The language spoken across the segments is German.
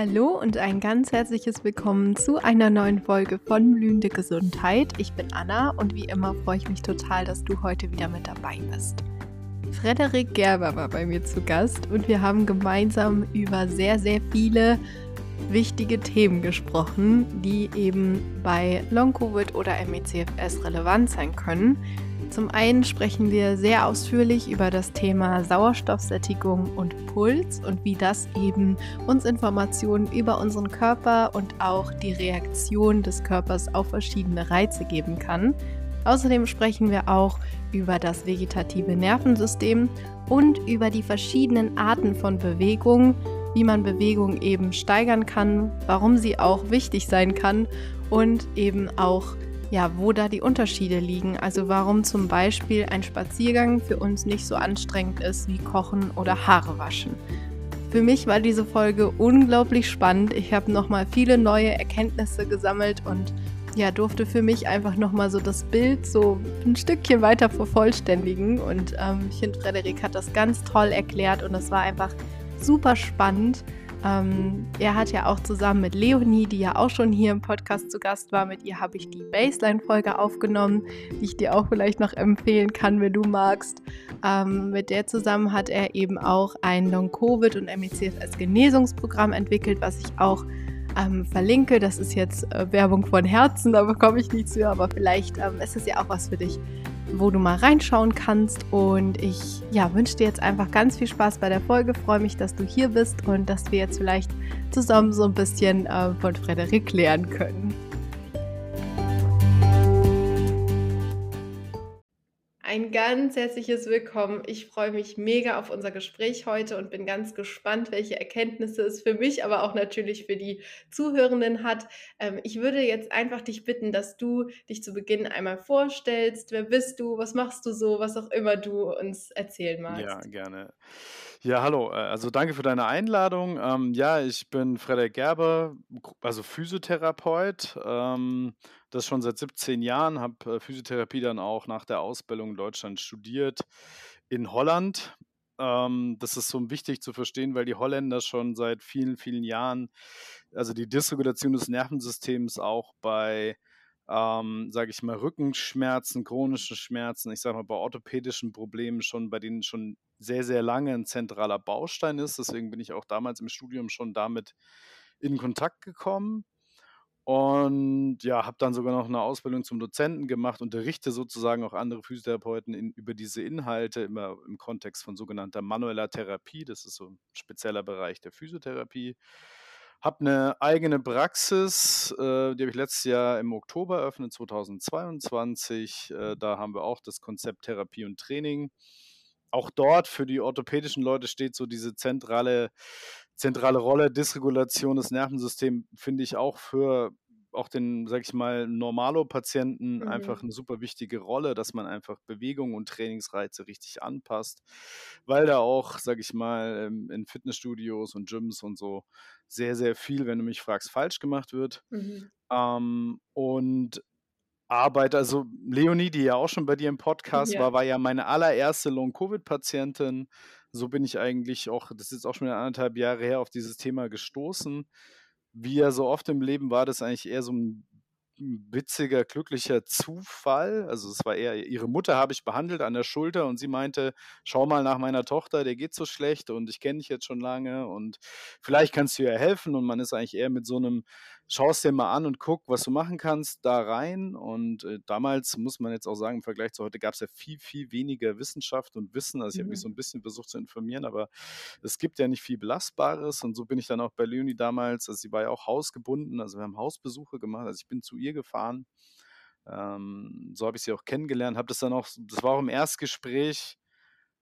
Hallo und ein ganz herzliches Willkommen zu einer neuen Folge von Blühende Gesundheit. Ich bin Anna und wie immer freue ich mich total, dass du heute wieder mit dabei bist. Frederik Gerber war bei mir zu Gast und wir haben gemeinsam über sehr, sehr viele wichtige Themen gesprochen, die eben bei Long-Covid oder MECFS relevant sein können. Zum einen sprechen wir sehr ausführlich über das Thema Sauerstoffsättigung und Puls und wie das eben uns Informationen über unseren Körper und auch die Reaktion des Körpers auf verschiedene Reize geben kann. Außerdem sprechen wir auch über das vegetative Nervensystem und über die verschiedenen Arten von Bewegung, wie man Bewegung eben steigern kann, warum sie auch wichtig sein kann und eben auch ja, wo da die Unterschiede liegen. Also warum zum Beispiel ein Spaziergang für uns nicht so anstrengend ist wie Kochen oder Haare waschen. Für mich war diese Folge unglaublich spannend. Ich habe nochmal viele neue Erkenntnisse gesammelt und ja, durfte für mich einfach nochmal so das Bild so ein Stückchen weiter vervollständigen. Und ähm, ich finde, Frederik hat das ganz toll erklärt und es war einfach super spannend. Ähm, er hat ja auch zusammen mit Leonie, die ja auch schon hier im Podcast zu Gast war, mit ihr habe ich die Baseline-Folge aufgenommen, die ich dir auch vielleicht noch empfehlen kann, wenn du magst. Ähm, mit der zusammen hat er eben auch ein Long-Covid und MECFS-Genesungsprogramm entwickelt, was ich auch ähm, verlinke. Das ist jetzt äh, Werbung von Herzen, da bekomme ich nichts für, aber vielleicht ähm, ist es ja auch was für dich, wo du mal reinschauen kannst. Und ich ja, wünsche dir jetzt einfach ganz viel Spaß bei der Folge. Freue mich, dass du hier bist und dass wir jetzt vielleicht zusammen so ein bisschen äh, von Frederik lernen können. Ein ganz herzliches Willkommen. Ich freue mich mega auf unser Gespräch heute und bin ganz gespannt, welche Erkenntnisse es für mich, aber auch natürlich für die Zuhörenden hat. Ähm, ich würde jetzt einfach dich bitten, dass du dich zu Beginn einmal vorstellst. Wer bist du? Was machst du so? Was auch immer du uns erzählen magst. Ja, gerne. Ja, hallo. Äh, also danke für deine Einladung. Ähm, ja, ich bin Frederik Gerber, also Physiotherapeut. Ähm, das schon seit 17 Jahren, habe äh, Physiotherapie dann auch nach der Ausbildung in Deutschland studiert, in Holland. Ähm, das ist so wichtig zu verstehen, weil die Holländer schon seit vielen, vielen Jahren, also die Dysregulation des Nervensystems auch bei ähm, sage ich mal, Rückenschmerzen, chronische Schmerzen, ich sage mal, bei orthopädischen Problemen schon, bei denen schon sehr, sehr lange ein zentraler Baustein ist. Deswegen bin ich auch damals im Studium schon damit in Kontakt gekommen. Und ja, habe dann sogar noch eine Ausbildung zum Dozenten gemacht, unterrichte sozusagen auch andere Physiotherapeuten in, über diese Inhalte, immer im Kontext von sogenannter manueller Therapie. Das ist so ein spezieller Bereich der Physiotherapie. Habe eine eigene Praxis, äh, die habe ich letztes Jahr im Oktober eröffnet, 2022. Äh, da haben wir auch das Konzept Therapie und Training. Auch dort für die orthopädischen Leute steht so diese zentrale, zentrale Rolle, Dysregulation des Nervensystems, finde ich auch für auch den, sag ich mal, Normalo-Patienten mhm. einfach eine super wichtige Rolle, dass man einfach Bewegung und Trainingsreize richtig anpasst, weil da auch, sag ich mal, in Fitnessstudios und Gyms und so sehr, sehr viel, wenn du mich fragst, falsch gemacht wird. Mhm. Ähm, und arbeite, also Leonie, die ja auch schon bei dir im Podcast ja. war, war ja meine allererste Long-Covid-Patientin. So bin ich eigentlich auch, das ist jetzt auch schon anderthalb Jahre her, auf dieses Thema gestoßen wie ja so oft im Leben war das eigentlich eher so ein witziger, glücklicher Zufall. Also es war eher, ihre Mutter habe ich behandelt an der Schulter und sie meinte, schau mal nach meiner Tochter, der geht so schlecht und ich kenne dich jetzt schon lange und vielleicht kannst du ihr helfen und man ist eigentlich eher mit so einem schau es dir mal an und guck, was du machen kannst, da rein. Und äh, damals muss man jetzt auch sagen, im Vergleich zu heute gab es ja viel, viel weniger Wissenschaft und Wissen. Also ich mhm. habe mich so ein bisschen versucht zu informieren, aber es gibt ja nicht viel Belastbares. Und so bin ich dann auch bei Leonie damals, also sie war ja auch hausgebunden, also wir haben Hausbesuche gemacht, also ich bin zu ihr gefahren. Ähm, so habe ich sie auch kennengelernt, habe das dann auch, das war auch im Erstgespräch,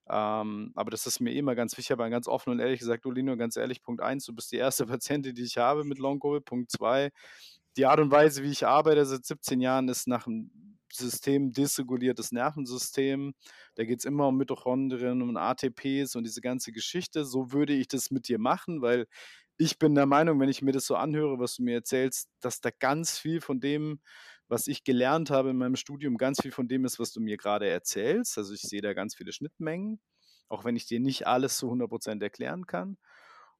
ähm, aber das ist mir immer ganz wichtig, aber ganz offen und ehrlich gesagt, Olino, ganz ehrlich, Punkt 1, du bist die erste Patientin, die ich habe mit Long-Covid. Punkt 2, die Art und Weise, wie ich arbeite seit 17 Jahren, ist nach einem System dysreguliertes Nervensystem. Da geht es immer um Mitochondrien, um ATPs und diese ganze Geschichte. So würde ich das mit dir machen, weil ich bin der Meinung, wenn ich mir das so anhöre, was du mir erzählst, dass da ganz viel von dem was ich gelernt habe in meinem Studium, ganz viel von dem ist, was du mir gerade erzählst. Also ich sehe da ganz viele Schnittmengen, auch wenn ich dir nicht alles zu 100% erklären kann.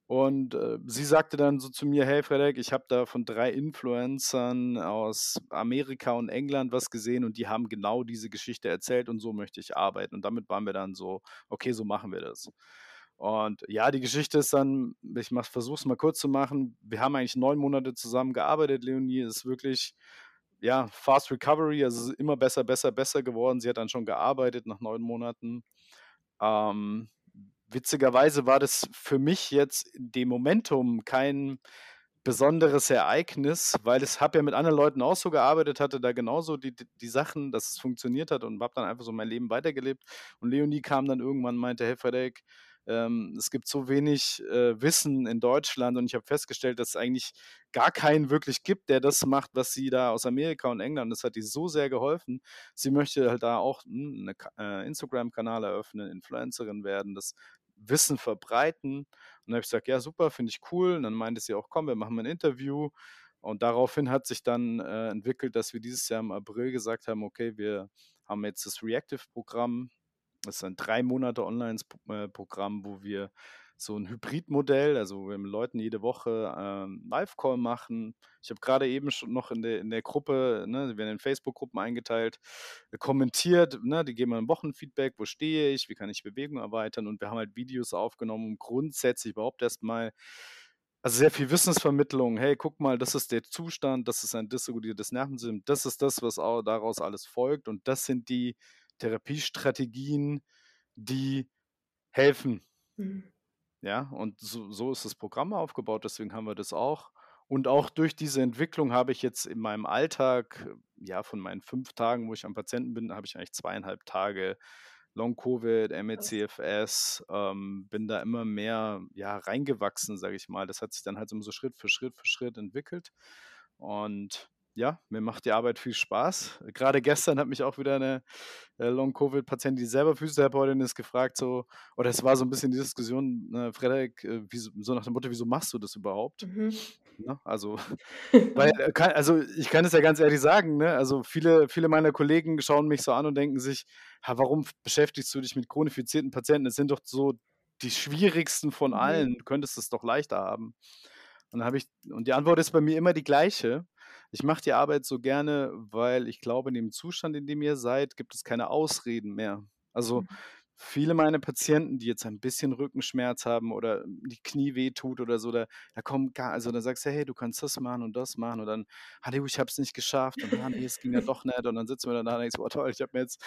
Und, äh, sie sagte dann so zu mir: „Hey Frederik, ich habe da von 3 Influencern aus Amerika und England was gesehen und die haben genau diese Geschichte erzählt und so möchte ich arbeiten.“ Und damit waren wir dann so: „Okay, so machen wir das.“ Und ja, die Geschichte ist dann ich versuche es mal kurz zu machen. Wir haben eigentlich 9 Monate zusammen gearbeitet. Leonie ist wirklich, ja, Fast Recovery, also immer besser, besser, besser geworden. Sie hat dann schon gearbeitet nach 9 Monaten. Ähm, witzigerweise war das für mich jetzt in dem Momentum kein besonderes Ereignis, weil ich habe ja mit anderen Leuten auch so gearbeitet, hatte da genauso die die Sachen, dass es funktioniert hat und habe dann einfach so mein Leben weitergelebt. Und Leonie kam dann irgendwann und meinte: „Hey Frederik, ähm, es gibt so wenig, äh, Wissen in Deutschland und ich habe festgestellt, dass es eigentlich gar keinen wirklich gibt, der das macht, was sie da aus Amerika und England das hat ihr so sehr geholfen. Sie möchte halt da auch 'n 'ne Ka äh, Instagram-Kanal eröffnen, Influencerin werden, das Wissen verbreiten. Und dann habe ich gesagt: „Ja, super, finde ich cool.“ Und dann meinte sie auch: „Komm, wir machen mal 'n Interview.“ Und daraufhin hat sich dann, äh, entwickelt, dass wir dieses Jahr im April gesagt haben: „Okay, wir haben jetzt das Reactive-Programm.“ Das ist ein 3 Monate Onlines äh, wo wir so 'n Hybridmodell also, wo wir mit Leuten jede Woche, ähm, Live-Call machen. Ich habe grade eben schon noch in der in der Gruppe, ne wir werden in Facebook-Gruppen eingeteilt, kommentiert, ne? Die geben mir 'n Wochenfeedback: „Wo stehe ich? Wie kann ich Bewegung erweitern?“ Und wir haben halt Videos aufgenommen, um grundsätzlich überhaupt erst mal also, sehr viel Wissensvermittlung: „Hey, guck mal, das ist der Zustand, das ist ein dysreguliertes Nervensystem. Das ist das, was au daraus alles folgt und das sind die Therapiestrategien, die helfen.“ Mhm. Ja, und so so ist das Programm aufgebaut, deswegen haben wir das auch. Und auch durch diese Entwicklung habe ich jetzt in meinem Alltag ja, von meinen 5 Tagen, wo ich am Patienten bin, habe ich eigentlich 2,5 Tage Long-Covid. ME/CFS, ähm, bin da immer mehr, ja, reingewachsen, sage ich mal. Das hat sich dann halt so Schritt für Schritt für Schritt entwickelt. Und ja, mir macht die Arbeit viel Spaß. Grade gestern hat mich auch wieder 'ne, äh, Long-Covid-Patientin, die selber Physiotherapeutin ist, gefragt so oder es war so 'n bisschen die Diskussion, ne: „Frederik, äh, wieso“ so nach dem Motto: „Wieso machst du das überhaupt?“ Mhm. Ne? Also, weil, äh, also, ich kann es ja ganz ehrlich sagen, ne, also, viele viele meiner Kollegen schauen mich so an und denken sich: „Ha, warum beschäftigst du dich mit chronifizierten Patienten? Das sind doch so die schwierigsten von Mhm. allen. Du könntest es doch leichter haben.“ Und dann habe ich und die Antwort ist bei mir immer die gleiche. Ich mache die Arbeit so gerne, weil ich glaube, in dem Zustand, in dem ihr seid, gibt es keine Ausreden mehr. Also, Mhm. viele meiner Patienten, die jetzt ein bisschen Rückenschmerz haben oder die Knie wehtut oder so, da da kommen gar also, da sagst du: „Hey, du kannst das machen und das machen.“ Und dann: „Ah, ich habe es nicht geschafft.“ Und: „Ah, ne, es ging ja doch nicht.“ Und dann sitzen wir dann da und denkst: „Oh toll, ich habe mir jetzt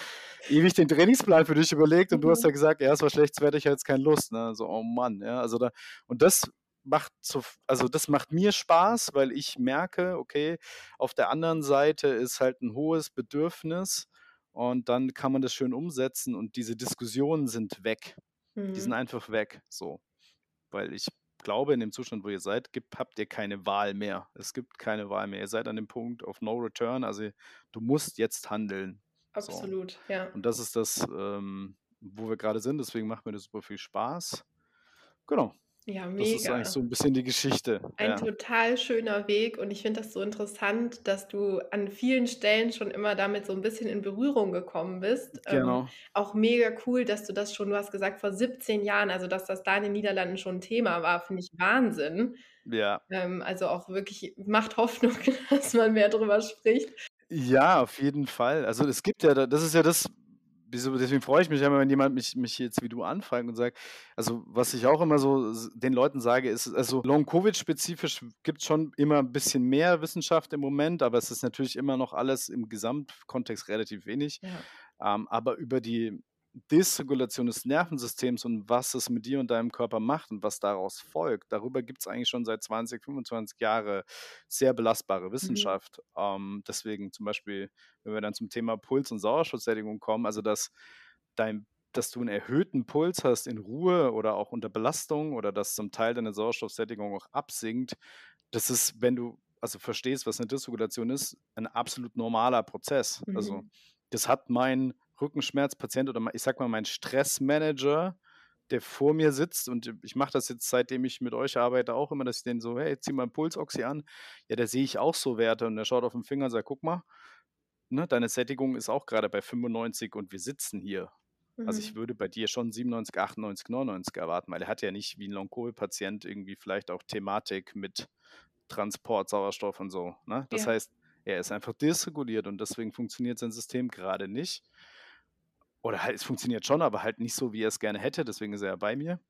ewig den Trainingsplan für dich überlegt und du hast Mhm. ja gesagt: ‚Ja, es war schlechtes Wetter, ich habe jetzt keine Lust,‘“ ne? So, oh Mann, ja, also, da und das macht so f also, das macht mir Spaß, weil ich merke, okay, auf der anderen Seite ist halt 'n hohes Bedürfnis und dann kann man das schön umsetzen und diese Diskussionen sind weg. Die sind Mhm. einfach weg, so. Weil ich glaube, in dem Zustand, wo ihr seid, gibt habt ihr keine Wahl mehr. Es gibt keine Wahl mehr. Ihr seid an dem Punkt of no return, also, du musst jetzt handeln, so. Absolut, ja. Und das ist das, ähm, wo wir grade sind, deswegen macht mir das super viel Spaß. Genau. Ja, Das ist eigentlich mega. so 'n bisschen die Geschichte, Ein ja. total schöner Weg und ich finde das so interessant, dass du an vielen Stellen schon immer damit so 'n bisschen in Berührung gekommen bist. Ähm, Genau. auch mega cool, dass du das schon du hast gesagt, vor 17 Jahren, also, dass das da in den Niederlanden schon Thema war, finde ich Wahnsinn. Ja. Ähm, also, auch wirklich macht Hoffnung, dass man mehr drüber spricht. Ja, auf jeden Fall. Also, es gibt ja da das ist ja das deswegen freue ich mich immer, wenn jemand mich mich jetzt wie du anfragt und sagt also, was ich auch immer so den Leuten sage, ist also, Long-Covid-spezifisch gibt's schon immer 'n bisschen mehr Wissenschaft im Moment, aber es ist natürlich immer noch alles im Gesamtkontext relativ wenig. Ja. Ähm, aber über die Dysregulation des Nervensystems und was es mit dir und deinem Körper macht und was daraus folgt, darüber gibt's eigentlich schon seit 20, 25 Jahre sehr belastbare Mhm. Wissenschaft. Ähm, deswegen zum Beispiel, wenn wir dann zum Thema Puls und Sauerstoffsättigung kommen, also, dass dein dass du 'n erhöhten Puls hast in Ruhe oder auch unter Belastung oder dass zum Teil deine Sauerstoffsättigung auch absinkt. Das ist, wenn du also, verstehst, was 'ne Dysregulation ist, ein absolut normaler Prozess. Also, Mhm. das hat mein Rückenschmerzpatient oder ich sage mal, mein Stressmanager, der vor mir sitzt und ich mache das jetzt, seitdem ich mit euch arbeite, auch immer, dass ich den so: „Hey, zieh mal 'n Pulsoxy an.“ Ja, da sehe ich auch so Werte und der schaut auf 'n Finger und sagt: „Guck mal, ne, deine Sättigung ist auch grade bei 95 und wir sitzen hier.“ Also ich Mhm. würde bei dir schon 97, 98, 99 erwarten, weil er hat ja nicht wie ein Long-Covid-Patient irgendwie vielleicht auch Thematik mit Transport, Sauerstoff und so. Ne? Das Ja. heißt, er ist einfach dysreguliert und deswegen funktioniert sein System gerade nicht. Oder halt, es funktioniert schon, aber halt nicht so, wie er es gerne hätte, deswegen ist er ja bei mir.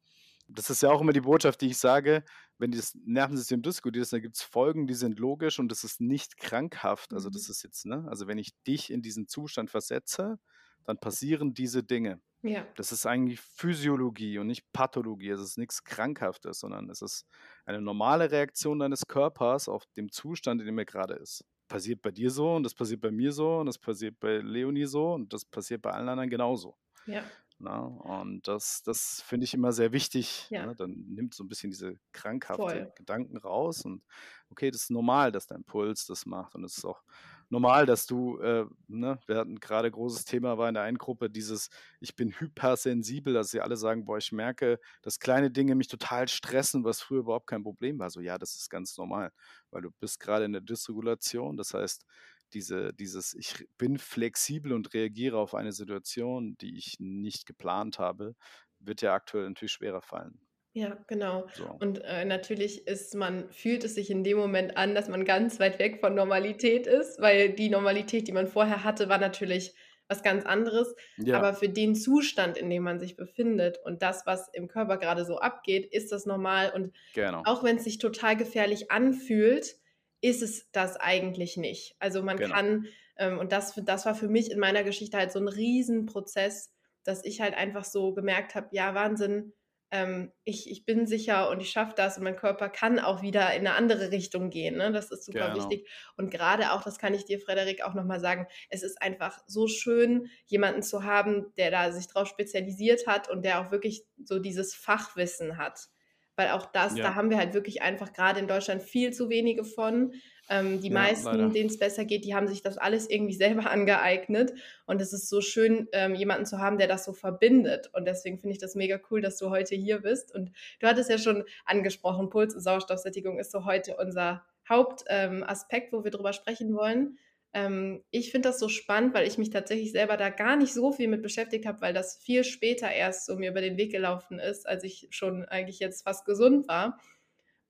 Das ist ja auch immer die Botschaft, die ich sage, wenn das Nervensystem dysreguliert ist, dann gibt es Folgen, die sind logisch und das ist nicht krankhaft. Also das Mhm. ist jetzt, ne, also wenn ich dich in diesen Zustand versetze, dann passieren diese Dinge. Ja. Das ist eigentlich Physiologie und nicht Pathologie. Es ist nichts Krankhaftes, sondern es ist eine normale Reaktion deines Körpers auf den Zustand, in dem er gerade ist. Passiert bei dir so und das passiert bei mir so und das passiert bei Leonie so und das passiert bei allen anderen genauso. Ja. Na, und das, das finde ich immer sehr wichtig. Ja. Ne? Dann nimmt so ein bisschen diese krankhafte Voll. Gedanken raus und okay, das ist normal, dass dein Puls das macht und es ist auch normal, dass du, äh, ne, wir hatten gerade großes Thema, war in der einen Gruppe dieses, ich bin hypersensibel, dass sie alle sagen, boah, ich merke, dass kleine Dinge mich total stressen, was früher überhaupt kein Problem war. So, ja, das ist ganz normal, weil du bist gerade in der Dysregulation, das heißt, diese, dieses, ich bin flexibel und reagiere auf eine Situation, die ich nicht geplant habe, wird ja aktuell natürlich schwerer fallen. Ja, genau. So. Und äh, natürlich ist man, fühlt es sich in dem Moment an, dass man ganz weit weg von Normalität ist, weil die Normalität, die man vorher hatte, war natürlich was ganz anderes. Ja, Aber für den Zustand, in dem man sich befindet und das, was im Körper gerade so abgeht, ist das normal. Und genau. auch wenn es sich total gefährlich anfühlt, ist es das eigentlich nicht. Also man Genau. kann, ähm, und das, das war für mich in meiner Geschichte halt so ein Riesenprozess, dass ich halt einfach so gemerkt habe, ja, Wahnsinn, ähm, ich, ich bin sicher und ich schaffe das und mein Körper kann auch wieder in eine andere Richtung gehen. Ne? Das ist super Genau. wichtig. Und gerade auch, das kann ich dir, Frederik, auch nochmal sagen, es ist einfach so schön, jemanden zu haben, der da sich drauf spezialisiert hat und der auch wirklich so dieses Fachwissen hat. Weil auch das, Ja. da haben wir halt wirklich einfach gerade in Deutschland viel zu wenige von. Ähm, die Ja, meisten, denen es besser geht, die haben sich das alles irgendwie selber angeeignet. Und es ist so schön, ähm, jemanden zu haben, der das so verbindet. Und deswegen finde ich das mega cool, dass du heute hier bist. Und du hattest ja schon angesprochen, Puls- und Sauerstoffsättigung ist so heute unser Hauptaspekt, ähm, wo wir drüber sprechen wollen. Ähm, ich finde das so spannend, weil ich mich tatsächlich selber da gar nicht so viel mit beschäftigt habe, weil das viel später erst so mir über den Weg gelaufen ist, als ich schon eigentlich jetzt fast gesund war.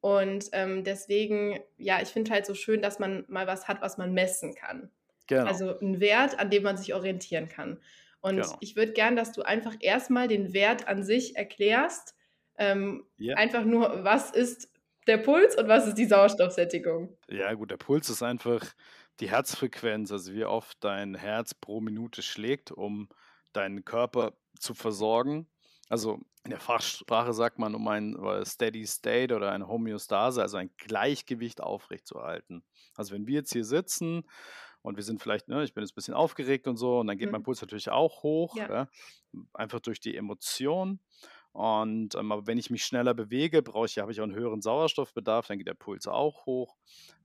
Und ähm, deswegen, ja, ich finde halt so schön, dass man mal was hat, was man messen kann. Genau. Also einen Wert, an dem man sich orientieren kann. Und Genau. ich würde gern, dass du einfach erstmal den Wert an sich erklärst. Ähm, Ja. Einfach nur, was ist der Puls und was ist die Sauerstoffsättigung? Ja, gut, der Puls ist einfach die Herzfrequenz, also wie oft dein Herz pro Minute schlägt, um deinen Körper zu versorgen. Also in der Fachsprache sagt man, um ein äh, Steady State oder eine Homöostase, also ein Gleichgewicht aufrechtzuerhalten. Also wenn wir jetzt hier sitzen und wir sind vielleicht, ne, ich bin jetzt ein bisschen aufgeregt und so, und dann geht mein Mhm. Puls natürlich auch hoch, Ja. ja, einfach durch die Emotion. Und ähm, aber wenn ich mich schneller bewege, brauche ich, habe ich auch einen höheren Sauerstoffbedarf, dann geht der Puls auch hoch.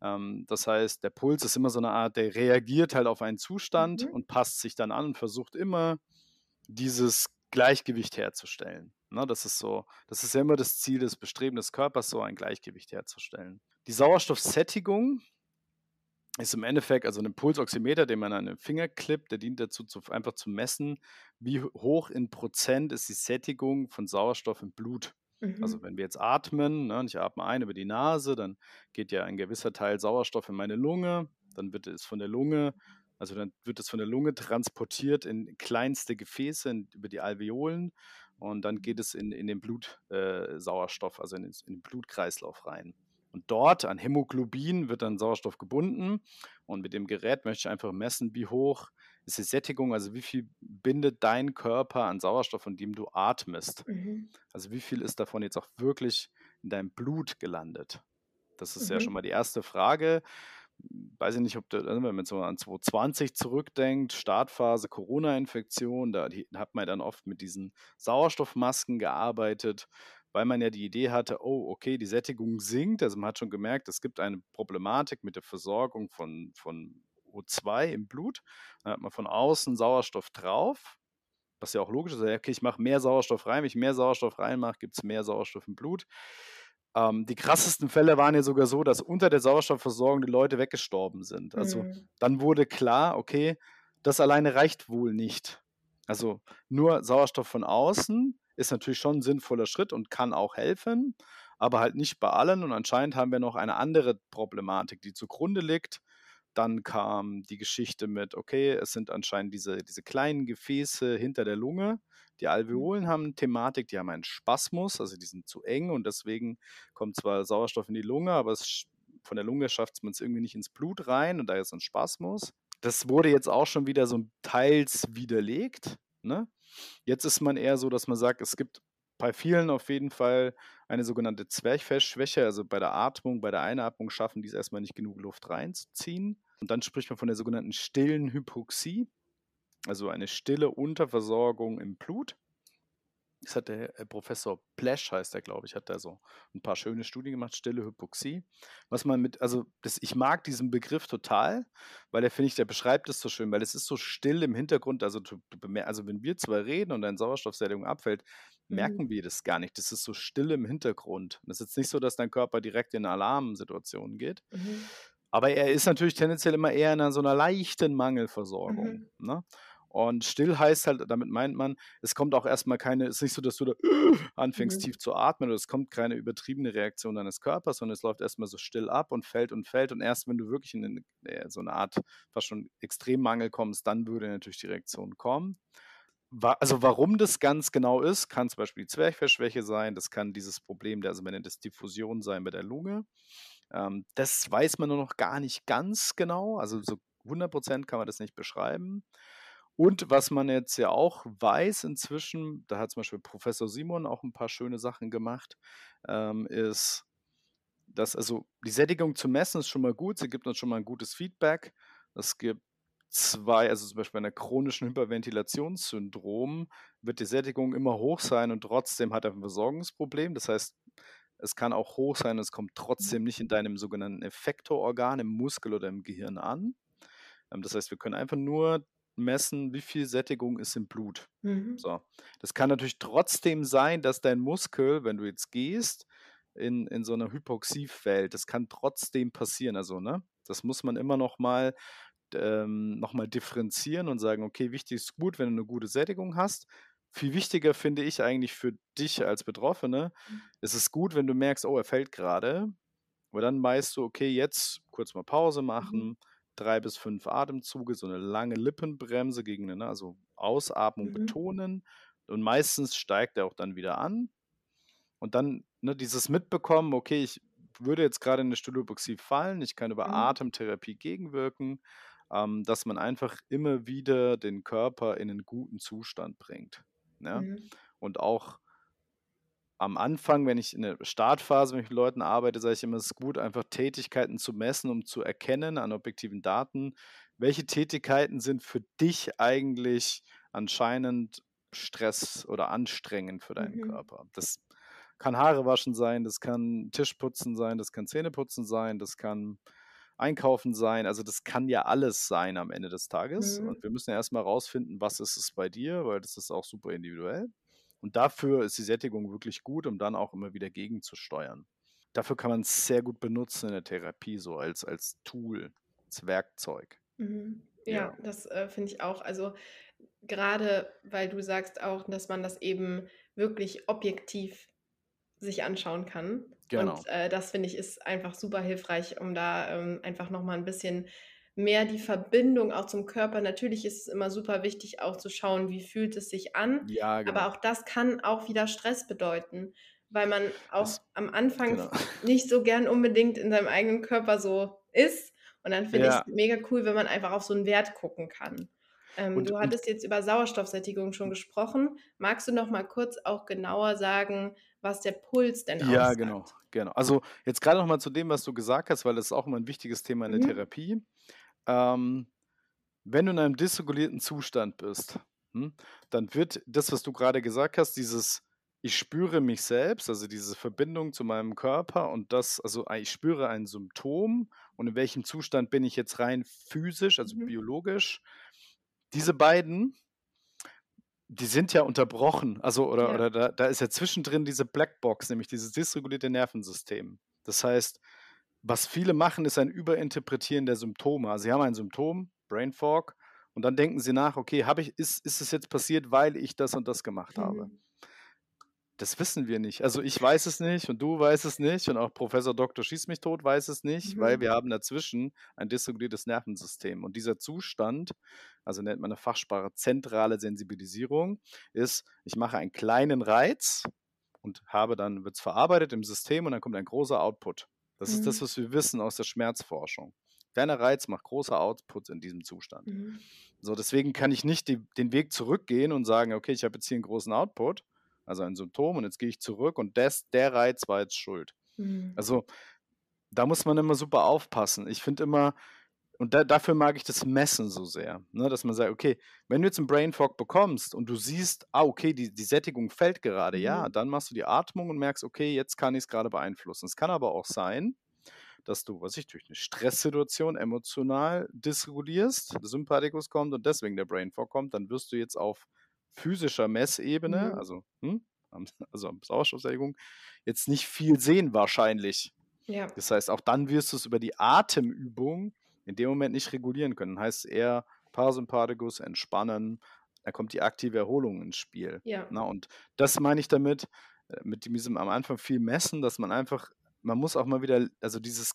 Ähm, das heißt, der Puls ist immer so eine Art, der reagiert halt auf einen Zustand Mhm. und passt sich dann an und versucht immer dieses Gleichgewicht herzustellen. Ne, das ist so, das ist ja immer das Ziel des Bestreben des Körpers, so ein Gleichgewicht herzustellen. Die Sauerstoffsättigung ist im Endeffekt, also ein Pulsoximeter, den man an den Finger klippt, der dient dazu, zu, einfach zu messen, wie hoch in Prozent ist die Sättigung von Sauerstoff im Blut. Also Mhm. wenn wir jetzt atmen, ne, und ich atme ein über die Nase, dann geht ja ein gewisser Teil Sauerstoff in meine Lunge, dann wird es von der Lunge, also dann wird es von der Lunge transportiert in kleinste Gefäße, in, über die Alveolen und dann geht es in, in den Blutsauerstoff, äh, also in den, in den Blutkreislauf rein. Und dort an Hämoglobin wird dann Sauerstoff gebunden und mit dem Gerät möchte ich einfach messen, wie hoch ist die Sättigung, also wie viel bindet dein Körper an Sauerstoff, von dem du atmest. Mhm. Also wie viel ist davon jetzt auch wirklich in deinem Blut gelandet? Das ist ja schon Mhm. mal die erste Frage. Weiß ich nicht, ob du, also wenn man so an 2020 zurückdenkt, Startphase Corona-Infektion, da hat man dann oft mit diesen Sauerstoffmasken gearbeitet, weil man ja die Idee hatte, oh, okay, die Sättigung sinkt. Also man hat schon gemerkt, es gibt eine Problematik mit der Versorgung von, von O2 im Blut. Dann hat man von außen Sauerstoff drauf, was ja auch logisch ist. Okay, ich mache mehr Sauerstoff rein. Wenn ich mehr Sauerstoff reinmache, gibt es mehr Sauerstoff im Blut. Ähm, die krassesten Fälle waren ja sogar so, dass unter der Sauerstoffversorgung die Leute weggestorben sind. Also Mhm. dann wurde klar, okay, das alleine reicht wohl nicht. Also nur Sauerstoff von außen ist natürlich schon ein sinnvoller Schritt und kann auch helfen, aber halt nicht bei allen. Und anscheinend haben wir noch eine andere Problematik, die zugrunde liegt. Dann kam die Geschichte mit, okay, es sind anscheinend diese, diese kleinen Gefäße hinter der Lunge. Die Alveolen haben eine Thematik, die haben einen Spasmus, also die sind zu eng und deswegen kommt zwar Sauerstoff in die Lunge, aber es, von der Lunge schafft man es irgendwie nicht ins Blut rein und da ist ein Spasmus. Das wurde jetzt auch schon wieder so teils widerlegt. Ne? Jetzt ist man eher so, dass man sagt, es gibt bei vielen auf jeden Fall eine sogenannte Zwerchfellschwäche, also bei der Atmung, bei der Einatmung schaffen die es erstmal nicht genug Luft reinzuziehen. Und dann spricht man von der sogenannten stillen Hypoxie, also eine stille Unterversorgung im Blut. Das hat der äh, Professor Plesch, heißt er, glaube ich, hat da so ein paar schöne Studien gemacht, stille Hypoxie. Was man mit, also das, ich mag diesen Begriff total, weil er, finde ich, der beschreibt es so schön, weil es ist so still im Hintergrund, also, also wenn wir zwei reden und deine Sauerstoffsättigung abfällt, mhm. merken wir das gar nicht. Das ist so still im Hintergrund. Das ist jetzt nicht so, dass dein Körper direkt in Alarmsituationen geht. Mhm. Aber er ist natürlich tendenziell immer eher in einer, so einer leichten Mangelversorgung. Mhm. Ne? Und still heißt halt, damit meint man, es kommt auch erstmal keine, es ist nicht so, dass du da anfängst mhm. tief zu atmen oder es kommt keine übertriebene Reaktion deines Körpers, sondern es läuft erstmal so still ab und fällt und fällt. Und erst wenn du wirklich in eine, äh, so eine Art fast schon Extremmangel kommst, dann würde natürlich die Reaktion kommen. Also warum das ganz genau ist, kann zum Beispiel die Zwerchfellschwäche sein, das kann dieses Problem der, also man nennt es Diffusion sein bei der Lunge. Ähm, das weiß man nur noch gar nicht ganz genau, also so 100% kann man das nicht beschreiben. Und was man jetzt ja auch weiß inzwischen, da hat zum Beispiel Professor Simon auch ein paar schöne Sachen gemacht, ähm, ist, dass also die Sättigung zu messen ist schon mal gut, sie gibt uns schon mal ein gutes Feedback. Es gibt zwei, also zum Beispiel bei einer chronischen Hyperventilationssyndrom wird die Sättigung immer hoch sein und trotzdem hat er ein Versorgungsproblem. Das heißt, es kann auch hoch sein, es kommt trotzdem nicht in deinem sogenannten Effektororgan, im Muskel oder im Gehirn an. Ähm, das heißt, wir können einfach nur messen, wie viel Sättigung ist im Blut. Mhm. So. Das kann natürlich trotzdem sein, dass dein Muskel, wenn du jetzt gehst, in, in so einer Hypoxie fällt. Das kann trotzdem passieren. Also, ne? Das muss man immer noch mal, ähm, noch mal differenzieren und sagen, okay, wichtig ist gut, wenn du eine gute Sättigung hast. Viel wichtiger finde ich eigentlich für dich als Betroffene, mhm. es ist gut, wenn du merkst, oh, er fällt gerade. Aber dann weißt du, okay, jetzt kurz mal Pause mhm. machen, mhm drei bis fünf Atemzüge, so eine lange Lippenbremse gegen eine, also Ausatmung mhm. betonen. Und meistens steigt er auch dann wieder an. Und dann ne, dieses Mitbekommen, okay, ich würde jetzt gerade in eine Stylopoxie fallen, ich kann über mhm. Atemtherapie gegenwirken, ähm, dass man einfach immer wieder den Körper in einen guten Zustand bringt. Ja? Mhm. Und auch am Anfang, wenn ich in der Startphase mit Leuten arbeite, sage ich immer, es ist gut, einfach Tätigkeiten zu messen, um zu erkennen an objektiven Daten, welche Tätigkeiten sind für dich eigentlich anscheinend Stress oder anstrengend für deinen mhm. Körper. Das kann Haare waschen sein, das kann Tischputzen sein, das kann Zähneputzen sein, das kann Einkaufen sein. Also das kann ja alles sein am Ende des Tages. Mhm. Und wir müssen ja erstmal rausfinden, was ist es bei dir, weil das ist auch super individuell. Und dafür ist die Sättigung wirklich gut, um dann auch immer wieder gegenzusteuern. Dafür kann man es sehr gut benutzen in der Therapie, so als, als Tool, als Werkzeug. Mhm. Ja, ja, das äh, finde ich auch. Also gerade weil du sagst auch, dass man das eben wirklich objektiv sich anschauen kann. Genau. Und äh, das finde ich ist einfach super hilfreich, um da ähm, einfach nochmal ein bisschen mehr die Verbindung auch zum Körper. Natürlich ist es immer super wichtig, auch zu schauen, wie fühlt es sich an. Ja, genau. Aber auch das kann auch wieder Stress bedeuten, weil man auch das, am Anfang genau. nicht so gern unbedingt in seinem eigenen Körper so ist. Und dann finde ja. ich es mega cool, wenn man einfach auf so einen Wert gucken kann. Ähm, und, du hattest jetzt über Sauerstoffsättigung schon gesprochen. Magst du noch mal kurz auch genauer sagen, was der Puls denn aussagt? Ja, genau, genau. Also jetzt gerade noch mal zu dem, was du gesagt hast, weil das ist auch immer ein wichtiges Thema in der mhm. Therapie ähm, wenn du in einem dysregulierten Zustand bist, hm, dann wird das, was du gerade gesagt hast, dieses ich spüre mich selbst, also diese Verbindung zu meinem Körper und das, also ich spüre ein Symptom und in welchem Zustand bin ich jetzt rein physisch, also mhm. biologisch. Diese beiden, die sind ja unterbrochen, also oder, ja. oder da, da ist ja zwischendrin diese Blackbox, nämlich dieses dysregulierte Nervensystem. Das heißt, was viele machen, ist ein Überinterpretieren der Symptome. Also sie haben ein Symptom, Brain Fog, Und dann denken sie nach, okay, habe ich, ist, ist es jetzt passiert, weil ich das und das gemacht habe? Mhm. Das wissen wir nicht. Also ich weiß es nicht und du weißt es nicht und auch Professor Dr. Schieß mich tot weiß es nicht, weil Mhm. wir haben dazwischen ein dysreguliertes Nervensystem. Und dieser Zustand, also nennt man eine Fachsprache zentrale Sensibilisierung, ist, ich mache einen kleinen Reiz und habe dann, wird es verarbeitet im System und dann kommt ein großer Output. Das ist das, Mhm. was wir wissen aus der Schmerzforschung. Kleiner Reiz macht großer Output in diesem Zustand. Mhm. So, deswegen kann ich nicht die, den Weg zurückgehen und sagen, okay, ich habe jetzt hier einen großen Output, also ein Symptom, und jetzt gehe ich zurück und das, der Reiz war jetzt schuld. Mhm. Also da muss man immer super aufpassen. Ich finde immer, und da, dafür mag ich das Messen so sehr, ne, dass man sagt, okay, wenn du jetzt einen Brain Fog bekommst und du siehst, ah, okay, die, die Sättigung fällt gerade, ja, Mhm. dann machst du die Atmung und merkst, okay, jetzt kann ich es gerade beeinflussen. Es kann aber auch sein, dass du, was ich, durch eine Stresssituation emotional dysregulierst, der Sympathikus kommt und deswegen der Brain Fog kommt, dann wirst du jetzt auf physischer Messebene, Mhm. also, hm, am- also Sauerstoffsättigung, jetzt nicht viel sehen wahrscheinlich. Ja. Das heißt, auch dann wirst du es über die Atemübung in dem Moment nicht regulieren können. Heißt eher Parasympathikus, entspannen, da kommt die aktive Erholung ins Spiel. Ja. Na, und das meine ich damit, äh, mit diesem am Anfang viel messen, dass man einfach, man muss auch mal wieder, also dieses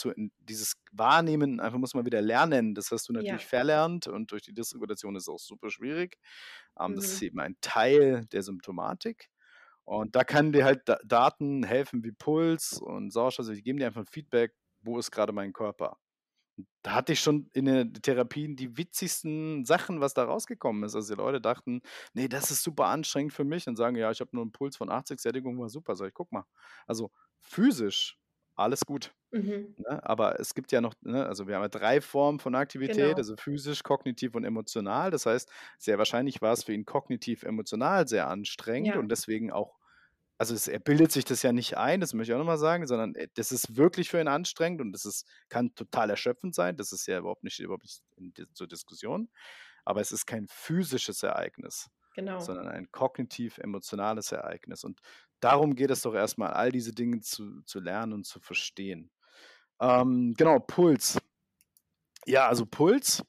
zu, dieses Wahrnehmen einfach muss man wieder lernen. Das hast du natürlich Ja. verlernt und durch die Dysregulation ist es auch super schwierig. Ähm, Das ist Mhm. eben ein Teil der Symptomatik. Und da kann dir halt Da- Daten helfen wie Puls und Sauerstoff. Also die geben dir einfach ein Feedback, wo ist gerade mein Körper. Und Da hatte ich schon in den Therapien die witzigsten Sachen, was da rausgekommen ist. Also die Leute dachten, nee, das ist super anstrengend für mich und sagen, ja, ich habe nur einen Puls von 80, Sättigung war super. Sag ich, guck mal. Also physisch, alles gut. Mhm. Ne? Aber es gibt ja noch, ne, also wir haben ja drei Formen von Aktivität, Genau. also physisch, kognitiv und emotional. Das heißt, sehr wahrscheinlich war es für ihn kognitiv, emotional sehr anstrengend Ja. und deswegen auch, also es, er bildet sich das ja nicht ein, das möchte ich auch nochmal sagen, sondern äh, das ist wirklich für ihn anstrengend und das ist, kann total erschöpfend sein. Das ist ja überhaupt nicht, überhaupt nicht in, zur Diskussion. Aber es ist kein physisches Ereignis Genau. sondern ein kognitiv-emotionales Ereignis. Und darum geht es doch erstmal, all diese Dinge zu, zu lernen und zu verstehen. Ähm, genau, Puls. Ja, also Puls.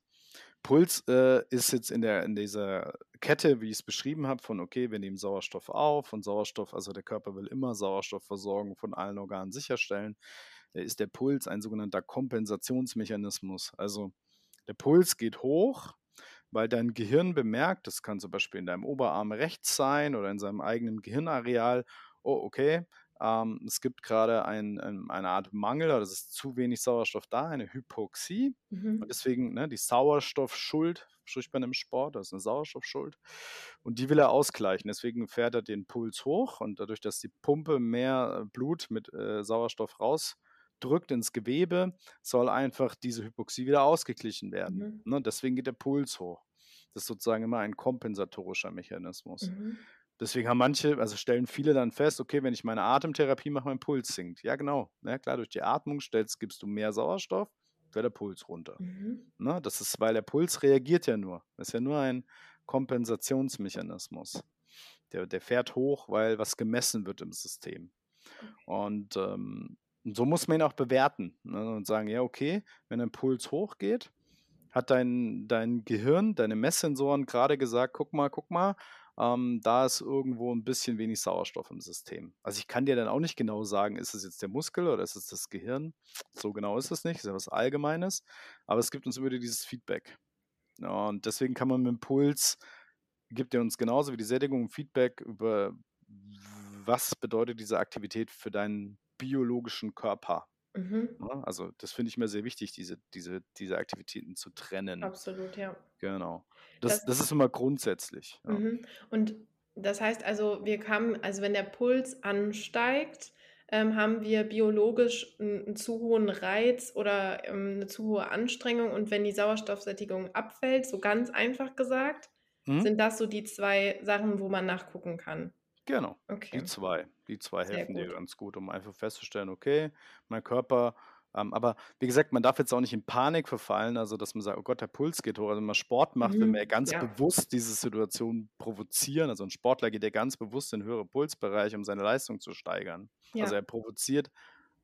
Puls äh, ist jetzt in, der, in dieser Kette, wie ich es beschrieben habe, von okay, wir nehmen Sauerstoff auf und Sauerstoff, also der Körper will immer Sauerstoffversorgung von allen Organen sicherstellen, ist der Puls ein sogenannter Kompensationsmechanismus. Also der Puls geht hoch, weil dein Gehirn bemerkt, das kann zum Beispiel in deinem Oberarm rechts sein oder in seinem eigenen Gehirnareal, oh, okay, ähm, es gibt gerade ein, ein, eine Art Mangel oder es ist zu wenig Sauerstoff da, eine Hypoxie. Und Mhm. deswegen, ne, die Sauerstoffschuld, spricht man im Sport, das ist eine Sauerstoffschuld. Und die will er ausgleichen. Deswegen fährt er den Puls hoch und dadurch, dass die Pumpe mehr äh, Blut mit äh, Sauerstoff rausdrückt ins Gewebe, soll einfach diese Hypoxie wieder ausgeglichen werden. Mhm. Ne? Deswegen geht der Puls hoch. Das ist sozusagen immer ein kompensatorischer Mechanismus. Mhm. Deswegen haben manche, also stellen viele dann fest, okay, wenn ich meine Atemtherapie mache, mein Puls sinkt. Ja, genau. Ja, klar, durch die Atmung stellst, gibst du mehr Sauerstoff, fährt der Puls runter. Mhm. Ne? Das ist, weil der Puls reagiert ja nur. Das ist ja nur ein Kompensationsmechanismus. Der, der fährt hoch, weil was gemessen wird im System. Und ähm, so muss man ihn auch bewerten ne? und sagen, ja, okay, wenn dein Puls hochgeht, hat dein, dein Gehirn, deine Messsensoren gerade gesagt, guck mal, guck mal, ähm, da ist irgendwo ein bisschen wenig Sauerstoff im System. Also ich kann dir dann auch nicht genau sagen, ist es jetzt der Muskel oder ist es das Gehirn? So genau ist es nicht, ist ja was Allgemeines, aber es gibt uns immer dieses Feedback. Ja, und deswegen kann man mit dem Puls, gibt er uns genauso wie die Sättigung Feedback über, was bedeutet diese Aktivität für deinen biologischen Körper. Mhm. Ne? Also das finde ich mir sehr wichtig, diese, diese, diese Aktivitäten zu trennen. Absolut, ja. Genau. Das, Das- das ist immer grundsätzlich. Ja. Mhm. Und das heißt also, wir kamen, also wenn der Puls ansteigt, ähm, haben wir biologisch einen, einen zu hohen Reiz oder ähm, eine zu hohe Anstrengung. Und wenn die Sauerstoffsättigung abfällt, so ganz einfach gesagt, Mhm. sind das so die zwei Sachen, wo man nachgucken kann. Genau. Okay. Die zwei. Die zwei Sehr helfen dir ganz gut, um einfach festzustellen, okay, mein Körper. Ähm, aber wie gesagt, man darf jetzt auch nicht in Panik verfallen, also dass man sagt, oh Gott, der Puls geht hoch. Also wenn man Sport macht, will Mhm, man ja ganz ja. bewusst diese Situation provozieren. Also ein Sportler geht ja ganz bewusst in höhere Pulsbereiche, um seine Leistung zu steigern. Also Ja. er provoziert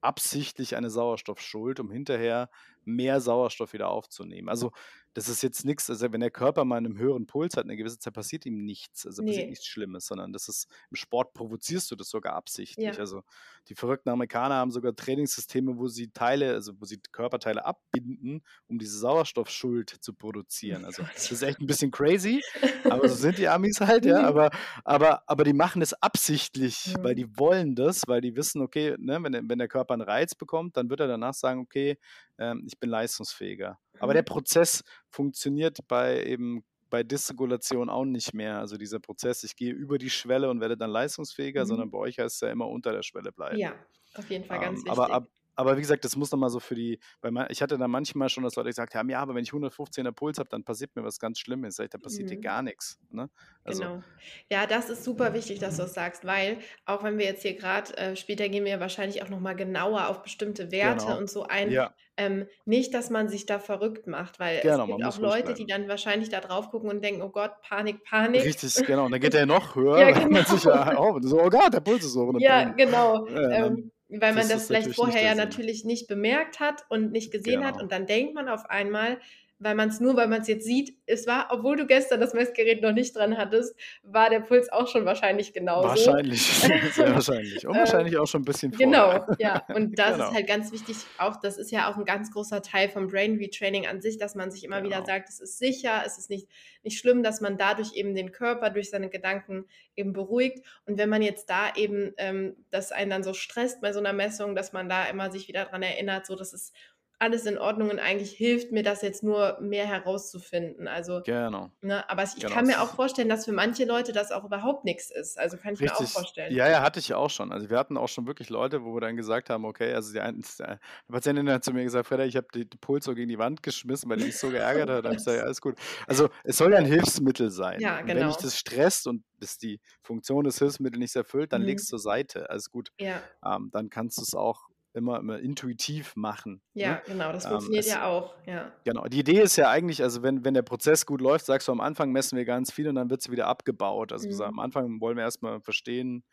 absichtlich eine Sauerstoffschuld, um hinterher mehr Sauerstoff wieder aufzunehmen. Also das ist jetzt nichts, also wenn der Körper mal einen höheren Puls hat, eine gewisse Zeit passiert ihm nichts, also passiert Ne. nichts Schlimmes, sondern das ist im Sport provozierst du das sogar absichtlich. Ja. Also, die verrückten Amerikaner haben sogar Trainingssysteme, wo sie Teile also, wo sie Körperteile abbinden, um diese Sauerstoffschuld zu produzieren. Also, das ist echt 'n bisschen crazy, aber so sind die Amis halt, ja, Mhm. aber aber aber die machen es absichtlich, weil Mhm. die wollen das, weil die wissen, okay, ne, wenn der wenn der Körper 'n Reiz bekommt, dann wird er danach sagen: „Okay, ähm, ich bin leistungsfähiger.“ Aber der Mhm. Prozess funktioniert bei eben bei Dysregulation auch nicht mehr. Also, dieser Prozess, ich gehe über die Schwelle und werde dann leistungsfähiger, sondern Mhm. bei euch heißt es ja immer unter der Schwelle bleiben. Ja, auf jeden Fall ganz Ähm, aber wichtig. ab aber wie gesagt, das muss noch mal so für die weil ma ich hatte da manchmal schon, dass Leute gesagt haben: „Ja, aber wenn ich 115er Puls habe, dann passiert mir was ganz Schlimmes.“ Sage ich: „Da passiert dir Mhm. gar nix“, ne? Also Genau. Ja, das ist super wichtig, dass du das sagst, weil auch wenn wir jetzt hier grad äh, später gehen wir ja wahrscheinlich auch noch mal genauer auf bestimmte Werte Genau. und so ein. Ja. Ähm, nicht, dass man sich da verrückt macht, weil es Genau, gibt man auch Leute, die dann wahrscheinlich da drauf gucken und denken: „Oh Gott, Panik, Panik.“ Richtig, genau. Und dann geht der noch höher, ja, man sich genau. ja auch so: „Oh Gott, der Puls ist hoch“ und dann Ja, genau. Ja, Ähm, weil man das das vielleicht vorher ja natürlich nicht bemerkt hat und nicht gesehen hat Genau. und dann denkt man auf einmal, weil man's nur weil man's jetzt sieht, es war obwohl du gestern das Messgerät noch nicht dran hattest, war der Puls auch schon wahrscheinlich genauso. Wahrscheinlich, sehr wahrscheinlich. Und Ähm, wahrscheinlich auch schon 'n bisschen vorher. genau, ja. Und das ist Genau. halt ganz wichtig auch das ist ja auch 'n ganz großer Teil vom Brain Retraining an sich, dass man sich immer wieder Genau. sagt: „Es ist sicher, es ist nicht nicht schlimm“, dass man dadurch eben den Körper durch seine Gedanken eben beruhigt. Und wenn man jetzt da eben ähm, das einen dann so stresst bei so 'ner Messung, dass man da immer sich wieder dran erinnert, so: „Das ist alles in Ordnung und eigentlich hilft mir das jetzt nur, mehr herauszufinden.“ Also, Genau. ne, aber ich Genau, kann mir auch es vorstellen, dass für manche Leute das auch überhaupt nix ist. Also, kann ich mir auch Richtig. vorstellen. Ja, ja, hatte ich auch schon. Also, wir hatten auch schon wirklich Leute, wo wir dann gesagt haben, okay also, die einen äh, 'ne Patientin hat zu mir gesagt: „Freda, ich habe die den Puls so gegen die Wand geschmissen, weil die mich so geärgert hat.“ Da habe ich gesagt: „Ja, alles gut.“ Also, es soll ja 'n Hilfsmittel sein. Ja, Und wenn dich genau. das stresst und das die Funktion des Hilfsmittels nicht erfüllt, dann Mhm. zur Seite, alles gut. Ja. Ähm, dann kannst du's auch immer immer intuitiv machen, ne? Ja, genau, das Ähm, funktioniert es ja auch, ja. genau. Die Idee ist ja eigentlich also, wenn wenn der Prozess gut läuft, sagst du, am Anfang messen wir ganz viel und dann wird's wieder abgebaut. Also, Mhm. am Anfang wollen wir erst mal verstehen,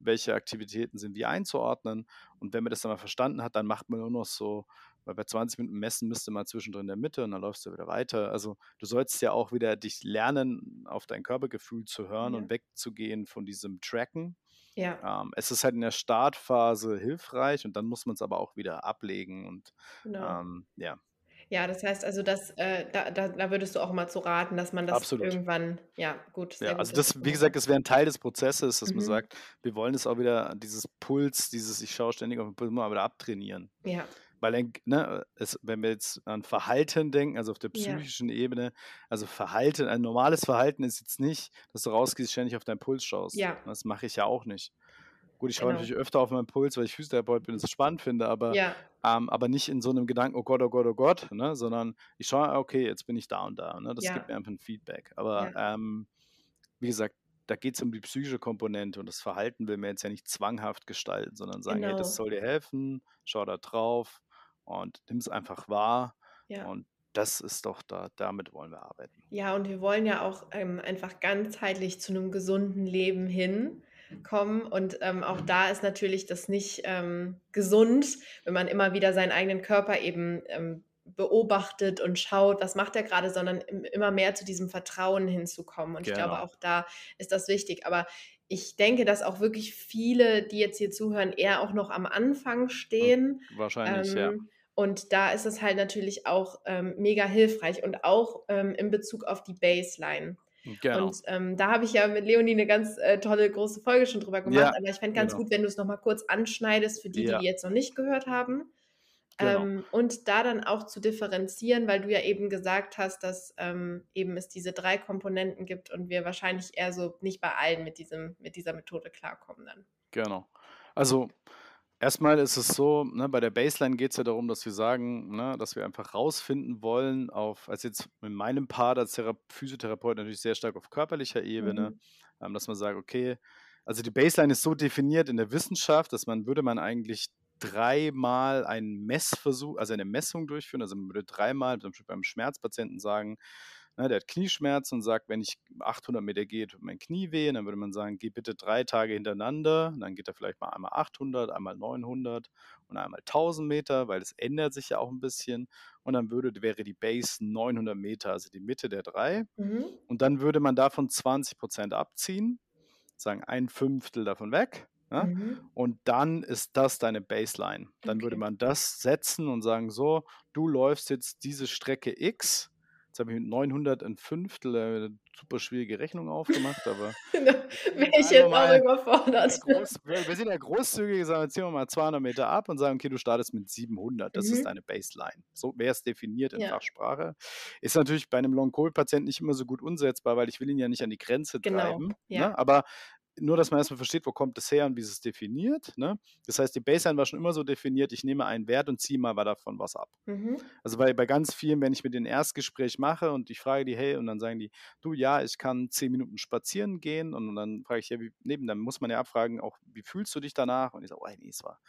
welche Aktivitäten sind wie einzuordnen. Und wenn man das dann mal verstanden hat, dann macht man nur noch so weil bei 20 Minuten messen du mal zwischendrin in der Mitte und dann läufst du wieder weiter. Also, du sollst ja auch wieder dich lernen, auf dein Körpergefühl zu hören Ja. und wegzugehen von diesem Tracken. Ja. Ähm, es ist halt in der Startphase hilfreich und dann muss man's aber auch wieder ablegen und, Genau. ähm, ja. Ja, das heißt also, dass äh, da da da würdest du auch immer zu raten, dass man das Absolut. irgendwann ja, gut, Ja, gut, also, das wie mal gesagt, das wäre 'n Teil des Prozesses, dass man Mhm. sagt, wir wollen es auch wieder dieses Puls, dieses ich schaue ständig auf den Puls mal wieder abtrainieren. Ja. Weil ne, es wenn wir jetzt an Verhalten denken, also, auf der Ja. psychischen Ebene also, Verhalten ein normales Verhalten ist jetzt nicht, dass du rausgehst, ständig auf deinen Puls schaust. Ja. Das mache ich ja auch nicht. Gut, ich schaue Genau. natürlich öfter auf meinen Puls, weil ich Physiotherapeut bin und das spannend finde, aber Ja. ähm, aber nicht in so 'nem Gedanken: „Oh Gott, oh Gott, oh Gott“, ne, sondern ich schaue: „Okay, jetzt bin ich da und da“, ne? Das gibt Ja. mir einfach 'n Feedback. Aber, Ja. ähm, wie gesagt, da geht's um die psychische Komponente und das Verhalten will man jetzt ja nicht zwanghaft gestalten, sondern sagen: „Hey, das Genau. soll dir helfen, schau da drauf und nimm's einfach wahr.“ Ja. Und das ist doch da damit wollen wir arbeiten. Ja, und wir wollen ja auch, ähm, einfach ganzheitlich zu 'nem gesunden Leben hinkommen. Und, ähm, auch da ist natürlich das nicht, ähm, gesund, wenn man immer wieder seinen eigenen Körper eben, ähm, beobachtet und schaut, was macht der grade, sondern im immer mehr zu diesem Vertrauen hinzukommen. Und ich glaube, Genau. auch da ist das wichtig. Aber ich denke, dass auch wirklich viele, die jetzt hier zuhören, eher auch noch am Anfang Hm, stehen. wahrscheinlich, ja. Und da ist es halt natürlich auch, ähm, mega hilfreich und auch, ähm, in Bezug auf die Baseline. Genau. Und, ähm, da habe ich ja mit Leonie 'ne ganz, äh, tolle große Folge schon drüber gemacht, Ja, aber ich fände ganz genau. gut, wenn du's noch mal kurz anschneidest für die, die Ja. die jetzt noch nicht gehört haben. Genau. Ähm, und da dann auch zu differenzieren, weil du ja eben gesagt hast, dass, ähm, eben es diese 3 Komponenten gibt und wir wahrscheinlich eher so nicht bei allen mit diesem mit dieser Methode klarkommen dann. Genau. Also, erst mal ist es so, ne, bei der Baseline geht's ja darum, dass wir sagen, ne, dass wir einfach rausfinden wollen auf also, jetzt in meinem Part als Thera Physiotherapeut natürlich sehr stark auf körperlicher Ebene, Mhm. ähm, dass man sagt, okay also, die Baseline ist so definiert in der Wissenschaft, dass man würde man eigentlich dreimal einen Messversuch also, eine Messung durchführen. Also, man würde dreimal zum Beispiel beim Schmerzpatienten sagen: ne, der hat Knieschmerzen und sagt, wenn ich 800 Meter gehe, tut mein Knie weh. Und dann würde man sagen, geh bitte drei Tage hintereinander. Und dann geht er vielleicht mal einmal 800, einmal 900 und einmal 1000 Meter, weil es ändert sich ja auch ein bisschen. Und dann würde, wäre die Base 900 Meter, also die Mitte der drei. Mhm. Und dann würde man davon 20 Prozent abziehen, sagen ein Fünftel davon weg. Ja? Mhm. Und dann ist das deine Baseline. Dann würde Okay. man das setzen und sagen, so, du läufst jetzt diese Strecke X. Jetzt habe ich mit 900 ein Fünftel äh, eine super schwierige Rechnung aufgemacht, aber Wäre ich jetzt auch überfordert. groß, wir, wir sind ja großzügig, sagen, wir, ziehen wir mal 200 Meter ab und sagen, okay, du startest mit 700. Das Mhm. ist deine Baseline. So wäre es definiert in Ja. Fachsprache. Ist natürlich bei einem Long-Covid-Patienten nicht immer so gut umsetzbar, weil ich will ihn ja nicht an die Grenze Genau, treiben. ja. Ne? Aber nur, dass man erstmal versteht, wo kommt es her und wie es ist definiert. Ne? Das heißt, die Baseline war schon immer so definiert, ich nehme einen Wert und ziehe mal davon was ab. Mhm. Also bei, bei ganz vielen, wenn ich mit denen Erstgespräch mache und ich frage die, hey, und dann sagen die, du, ja, ich kann zehn Minuten spazieren gehen und, dann frage ich, ja, wie, neben, dann muss man ja abfragen, auch, wie fühlst du dich danach? Und ich sage, oh, nee, es war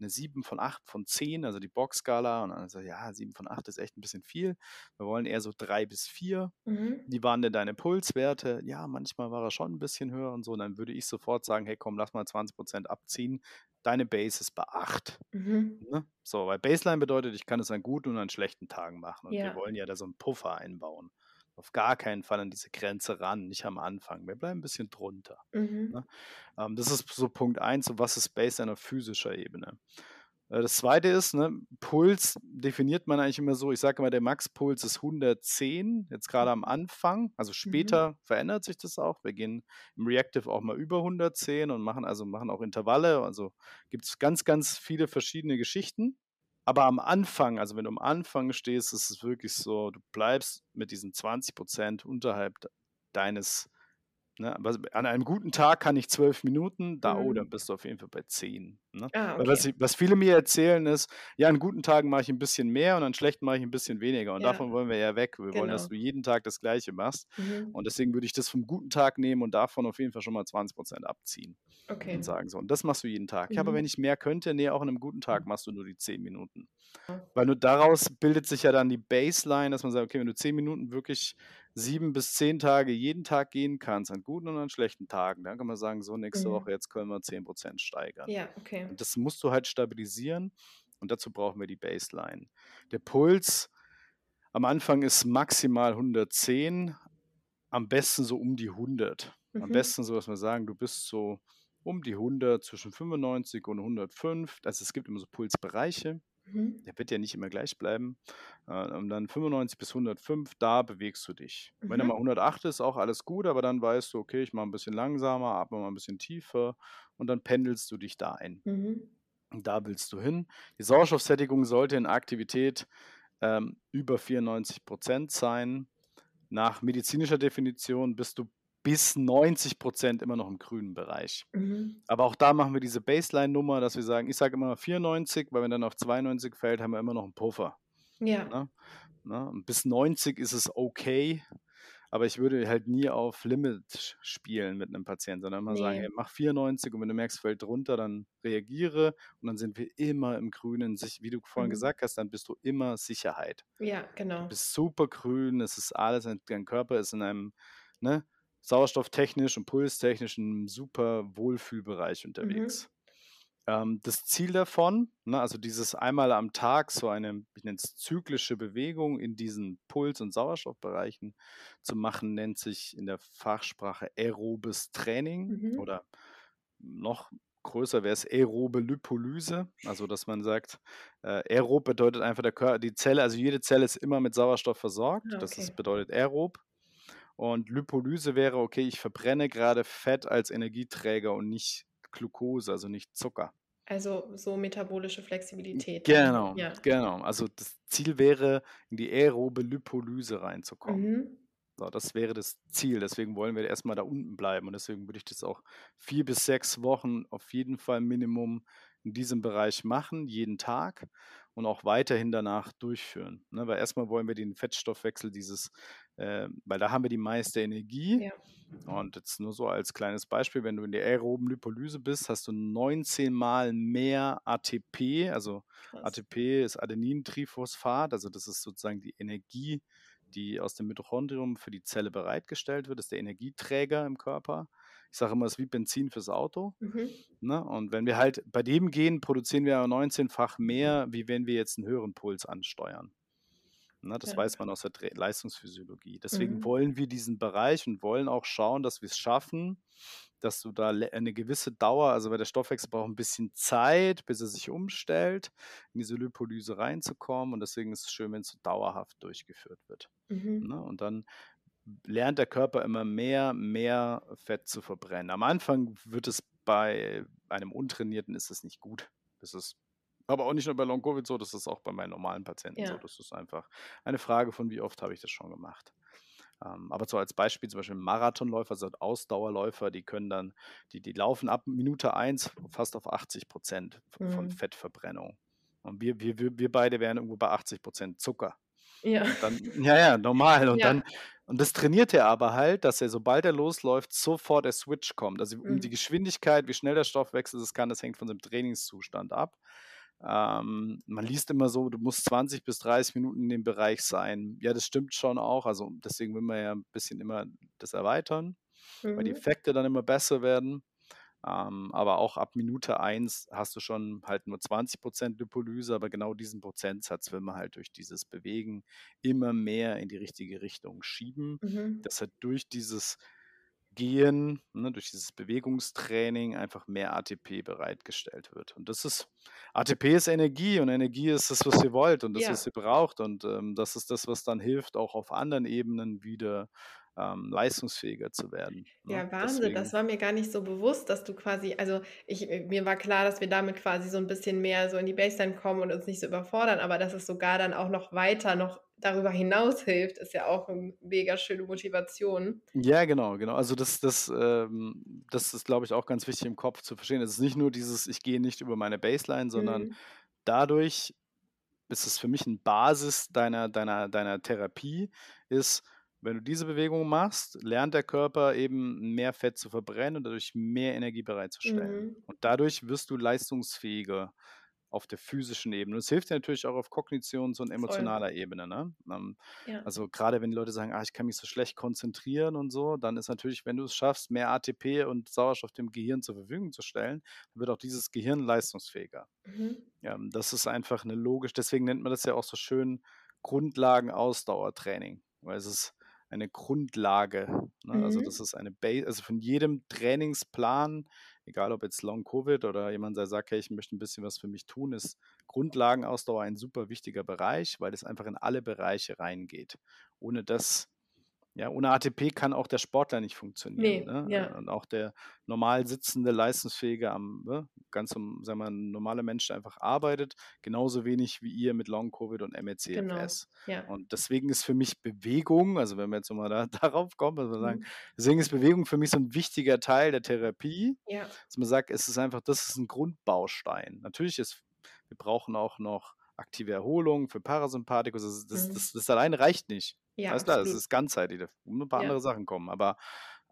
eine 7 von 8 von 10, also die Box-Skala. Und dann sage ich, ja, 7 von 8 ist echt ein bisschen viel. Wir wollen eher so 3 bis 4. Mhm. Wie waren denn deine Pulswerte? Ja, manchmal war er schon ein bisschen höher und so. Und dann würde ich sofort sagen, hey, komm, lass mal 20% abziehen. Deine Base ist bei 8. Mhm. Ne? So, weil Baseline bedeutet, ich kann es an guten und an schlechten Tagen machen. Und Ja. wir wollen ja da so einen Puffer einbauen. Auf gar keinen Fall an diese Grenze ran, nicht am Anfang. Wir bleiben ein bisschen drunter. Mhm. Ne? Ähm, das ist so Punkt 1, so was ist Baseline auf physischer Ebene. Äh, Das zweite ist, ne, Puls definiert man eigentlich immer so, ich sage immer, der Max-Puls ist 110, jetzt gerade am Anfang. Also später verändert sich das auch. Wir gehen im Reactive auch mal über 110 und machen also machen auch Intervalle. Also gibt es ganz, ganz viele verschiedene Geschichten. Aber am Anfang, also wenn du am Anfang stehst, ist es wirklich so, du bleibst mit diesen 20 Prozent unterhalb de- deines, ne, was- an einem guten Tag kann ich zwölf Minuten, da, oh, Mhm. dann bist du auf jeden Fall bei zehn. Ne? Ah, Weil was, okay. ich, was viele mir erzählen ist, ja, an guten Tagen mache ich ein bisschen mehr und an schlechten mache ich ein bisschen weniger. Und Ja. davon wollen wir ja weg. Wir wollen, dass Genau. du jeden Tag das Gleiche machst. Mhm. Und deswegen würde ich das vom guten Tag nehmen und davon auf jeden Fall schon mal 20 Prozent abziehen Okay. und sagen so. Und das machst du jeden Tag. Ja, aber Mhm. wenn ich mehr könnte, nee, auch an einem guten Tag machst du nur die 10 Minuten. Weil nur daraus bildet sich ja dann die Baseline, dass man sagt, okay, wenn du 10 Minuten wirklich sieben bis zehn Tage jeden Tag gehen kannst, an guten und an schlechten Tagen, dann kann man sagen, so nächste Mhm. Woche, jetzt können wir 10 Prozent steigern. Ja, okay. Und das musst du halt stabilisieren und dazu brauchen wir die Baseline. Der Puls am Anfang ist maximal 110, am besten so um die 100. Am Mhm. besten so, dass wir sagen, du bist so um die 100, zwischen 95 und 105. Also es gibt immer so Pulsbereiche. Mhm. Der wird ja nicht immer gleich bleiben. Äh, Und dann 95 bis 105, da bewegst du dich. Wenn er Mhm. mal 108 ist, auch alles gut, aber dann weißt du, okay, ich mache ein bisschen langsamer, atme mal ein bisschen tiefer und dann pendelst du dich da ein. Mhm. Und da willst du hin. Die Sauerstoffsättigung sollte in Aktivität ähm, über 94 Prozent sein. Nach medizinischer Definition bist du bis 90 Prozent immer noch im grünen Bereich. Mhm. Aber auch da machen wir diese Baseline-Nummer, dass wir sagen, ich sage immer 94, weil wenn dann auf 92 fällt, haben wir immer noch einen Puffer. Ja. Ne? Ne? Und bis 90 ist es okay, aber ich würde halt nie auf Limit spielen mit einem Patienten, sondern immer sagen, Nee. hey, mach 94 und wenn du merkst, fällt drunter, dann reagiere und dann sind wir immer im Grünen. Wie du vorhin Mhm. gesagt hast, dann bist du immer Sicherheit. Ja, genau. Du bist super grün, es ist alles, dein Körper ist in einem ne, sauerstofftechnisch und pulstechnisch in einem super Wohlfühlbereich Mhm. unterwegs. Ähm, das Ziel davon, ne, also dieses einmal am Tag so eine, ich nenne es zyklische Bewegung in diesen Puls- und Sauerstoffbereichen zu machen, nennt sich in der Fachsprache aerobes Training Mhm. oder noch größer wäre es aerobe Lipolyse, also dass man sagt, äh, aerob bedeutet einfach der Körper, die Zelle, also jede Zelle ist immer mit Sauerstoff versorgt, Ah, das okay. ist, bedeutet aerob. Und Lipolyse wäre, okay, ich verbrenne gerade Fett als Energieträger und nicht Glucose, also nicht Zucker. Also so metabolische Flexibilität. Genau, Ja. genau. Also das Ziel wäre, in die aerobe Lipolyse reinzukommen. Mhm. So, das wäre das Ziel. Deswegen wollen wir erstmal da unten bleiben. Und deswegen würde ich das auch vier bis sechs Wochen auf jeden Fall Minimum in diesem Bereich machen, jeden Tag und auch weiterhin danach durchführen. Ne? Weil erstmal wollen wir den Fettstoffwechsel, dieses, äh, weil da haben wir die meiste Energie. Ja. Und jetzt nur so als kleines Beispiel, wenn du in der aeroben Lipolyse bist, hast du 19 Mal mehr ATP, also Krass. ATP ist Adenintriphosphat, also das ist sozusagen die Energie, die aus dem Mitochondrium für die Zelle bereitgestellt wird. Das ist der Energieträger im Körper. Ich sage immer, es ist wie Benzin fürs Auto. Mhm. Ne? Und wenn wir halt bei dem gehen, produzieren wir 19-fach mehr, wie wenn wir jetzt einen höheren Puls ansteuern. Ne, das ja. weiß man aus der Leistungsphysiologie. Deswegen mhm. wollen wir diesen Bereich und wollen auch schauen, dass wir es schaffen, dass du da eine gewisse Dauer, also weil der Stoffwechsel braucht ein bisschen Zeit, bis er sich umstellt, in diese Lipolyse reinzukommen. Und deswegen ist es schön, wenn es so dauerhaft durchgeführt wird. Mhm. Ne? Und dann lernt der Körper immer mehr, mehr Fett zu verbrennen. Am Anfang wird es bei einem Untrainierten ist es nicht gut. Das ist aber auch nicht nur bei Long Covid so, das ist auch bei meinen normalen Patienten ja. so. Das ist einfach eine Frage von, wie oft habe ich das schon gemacht. Ähm, aber so als Beispiel zum Beispiel Marathonläufer, also Ausdauerläufer, die können dann, die, die laufen ab Minute 1 fast auf 80 Prozent von mhm. Fettverbrennung. Und wir, wir, wir beide wären irgendwo bei 80 Prozent Zucker. Ja. Dann, ja, ja, normal. Und ja. dann, und das trainiert er aber halt, dass er, sobald er losläuft, sofort der Switch kommt. Also um mhm. die Geschwindigkeit, wie schnell der Stoffwechsel das kann, das hängt von seinem Trainingszustand ab. Ähm, man liest immer so, du musst 20 bis 30 Minuten in dem Bereich sein. Ja, das stimmt schon auch. Also deswegen will man ja ein bisschen immer das erweitern, mhm. weil die mhm. Effekte dann immer besser werden. Ähm, aber auch ab Minute 1 hast du schon halt nur 20% Lipolyse, aber genau diesen Prozentsatz will man halt durch dieses Bewegen immer mehr in die richtige Richtung schieben, mhm. dass er durch dieses Gehen, ne, durch dieses Bewegungstraining einfach mehr ATP bereitgestellt wird. Und das ist, ATP ist Energie und Energie ist das, was ihr wollt und das, ja. was ihr braucht. Und ähm, das ist das, was dann hilft, auch auf anderen Ebenen wieder ähm, leistungsfähiger zu werden. Ne? Ja, Wahnsinn, Deswegen. das war mir gar nicht so bewusst, dass du quasi, also ich, äh, mir war klar, dass wir damit quasi so ein bisschen mehr so in die Baseline kommen und uns nicht so überfordern, aber dass es sogar dann auch noch weiter, noch darüber hinaus hilft, ist ja auch eine mega schöne Motivation. Ja, genau, genau. Also das, das, ähm, das ist, glaube ich, auch ganz wichtig im Kopf zu verstehen. Es ist nicht nur dieses, ich gehe nicht über meine Baseline, sondern mhm. dadurch ist es für mich eine Basis deiner, deiner, deiner Therapie, ist, wenn du diese Bewegung machst, lernt der Körper eben mehr Fett zu verbrennen und dadurch mehr Energie bereitzustellen. Mhm. Und dadurch wirst du leistungsfähiger auf der physischen Ebene. Das hilft dir natürlich auch auf Kognitions- und emotionaler Voll. Ebene. Ne? Ähm, ja. Also gerade wenn die Leute sagen, ah, ich kann mich so schlecht konzentrieren und so, dann ist natürlich, wenn du es schaffst, mehr ATP und Sauerstoff dem Gehirn zur Verfügung zu stellen, dann wird auch dieses Gehirn leistungsfähiger. Mhm. Ja, das ist einfach eine logisch, deswegen nennt man das ja auch so schön Grundlagen-Ausdauertraining, weil es ist eine Grundlage. Ne? Also mhm. Also das ist eine Base, also von jedem Trainingsplan, egal ob jetzt Long Covid oder jemand der sagt, hey, ich möchte ein bisschen was für mich tun, ist Grundlagenausdauer ein super wichtiger Bereich, weil es einfach in alle Bereiche reingeht. Ohne das ja, ohne ATP kann auch der Sportler nicht funktionieren. Nee, ne? ja. Und auch der normal sitzende, leistungsfähige, am, ne? ganz um, sagen wir, ein normaler Mensch, der einfach arbeitet, genauso wenig wie ihr mit Long Covid und MECFS. Genau, ja. Und deswegen ist für mich Bewegung, also wenn wir jetzt nochmal da, darauf kommen, also sagen, mhm. deswegen ist Bewegung für mich so ein wichtiger Teil der Therapie. Ja. Dass man sagt, es ist einfach, das ist ein Grundbaustein. Natürlich ist, wir brauchen auch noch aktive Erholung für Parasympathikus. Das, das, mhm. das, das alleine reicht nicht. Ja, Alles klar, es ist ganzheitlich, da müssen ein paar ja. andere Sachen kommen, aber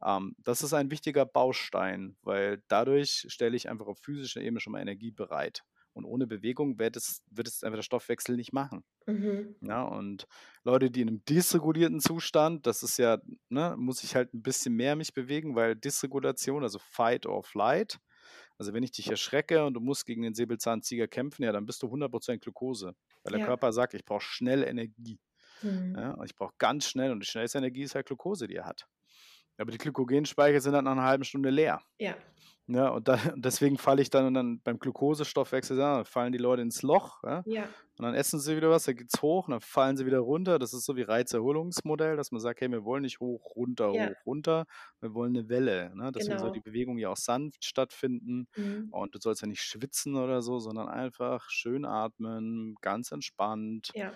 ähm, das ist ein wichtiger Baustein, weil dadurch stelle ich einfach auf physischer Ebene schon mal Energie bereit. Und ohne Bewegung wird es, wird es einfach der Stoffwechsel nicht machen. Mhm. Ja, und Leute, die in einem dysregulierten Zustand, das ist ja, ne, muss ich halt ein bisschen mehr mich bewegen, weil Dysregulation, also Fight or Flight, also wenn ich dich erschrecke und du musst gegen den Säbelzahntiger kämpfen, ja, dann bist du 100% Glucose. Weil der ja. Körper sagt, ich brauche schnell Energie. Mhm. Ja, ich brauche ganz schnell und die schnellste Energie ist halt Glucose, die er hat. Aber die Glykogenspeicher sind dann nach einer halben Stunde leer. Ja. Ja, und, da, und deswegen falle ich dann, dann beim Glukosestoffwechsel, ja, fallen die Leute ins Loch. Ja? ja. Und dann essen sie wieder was, dann geht es hoch und dann fallen sie wieder runter. Das ist so wie Reizerholungsmodell, dass man sagt, hey, wir wollen nicht hoch, runter, ja. hoch, runter. Wir wollen eine Welle. Ne? Deswegen genau. soll die Bewegung ja auch sanft stattfinden. Mhm. Und du sollst ja nicht schwitzen oder so, sondern einfach schön atmen, ganz entspannt. Ja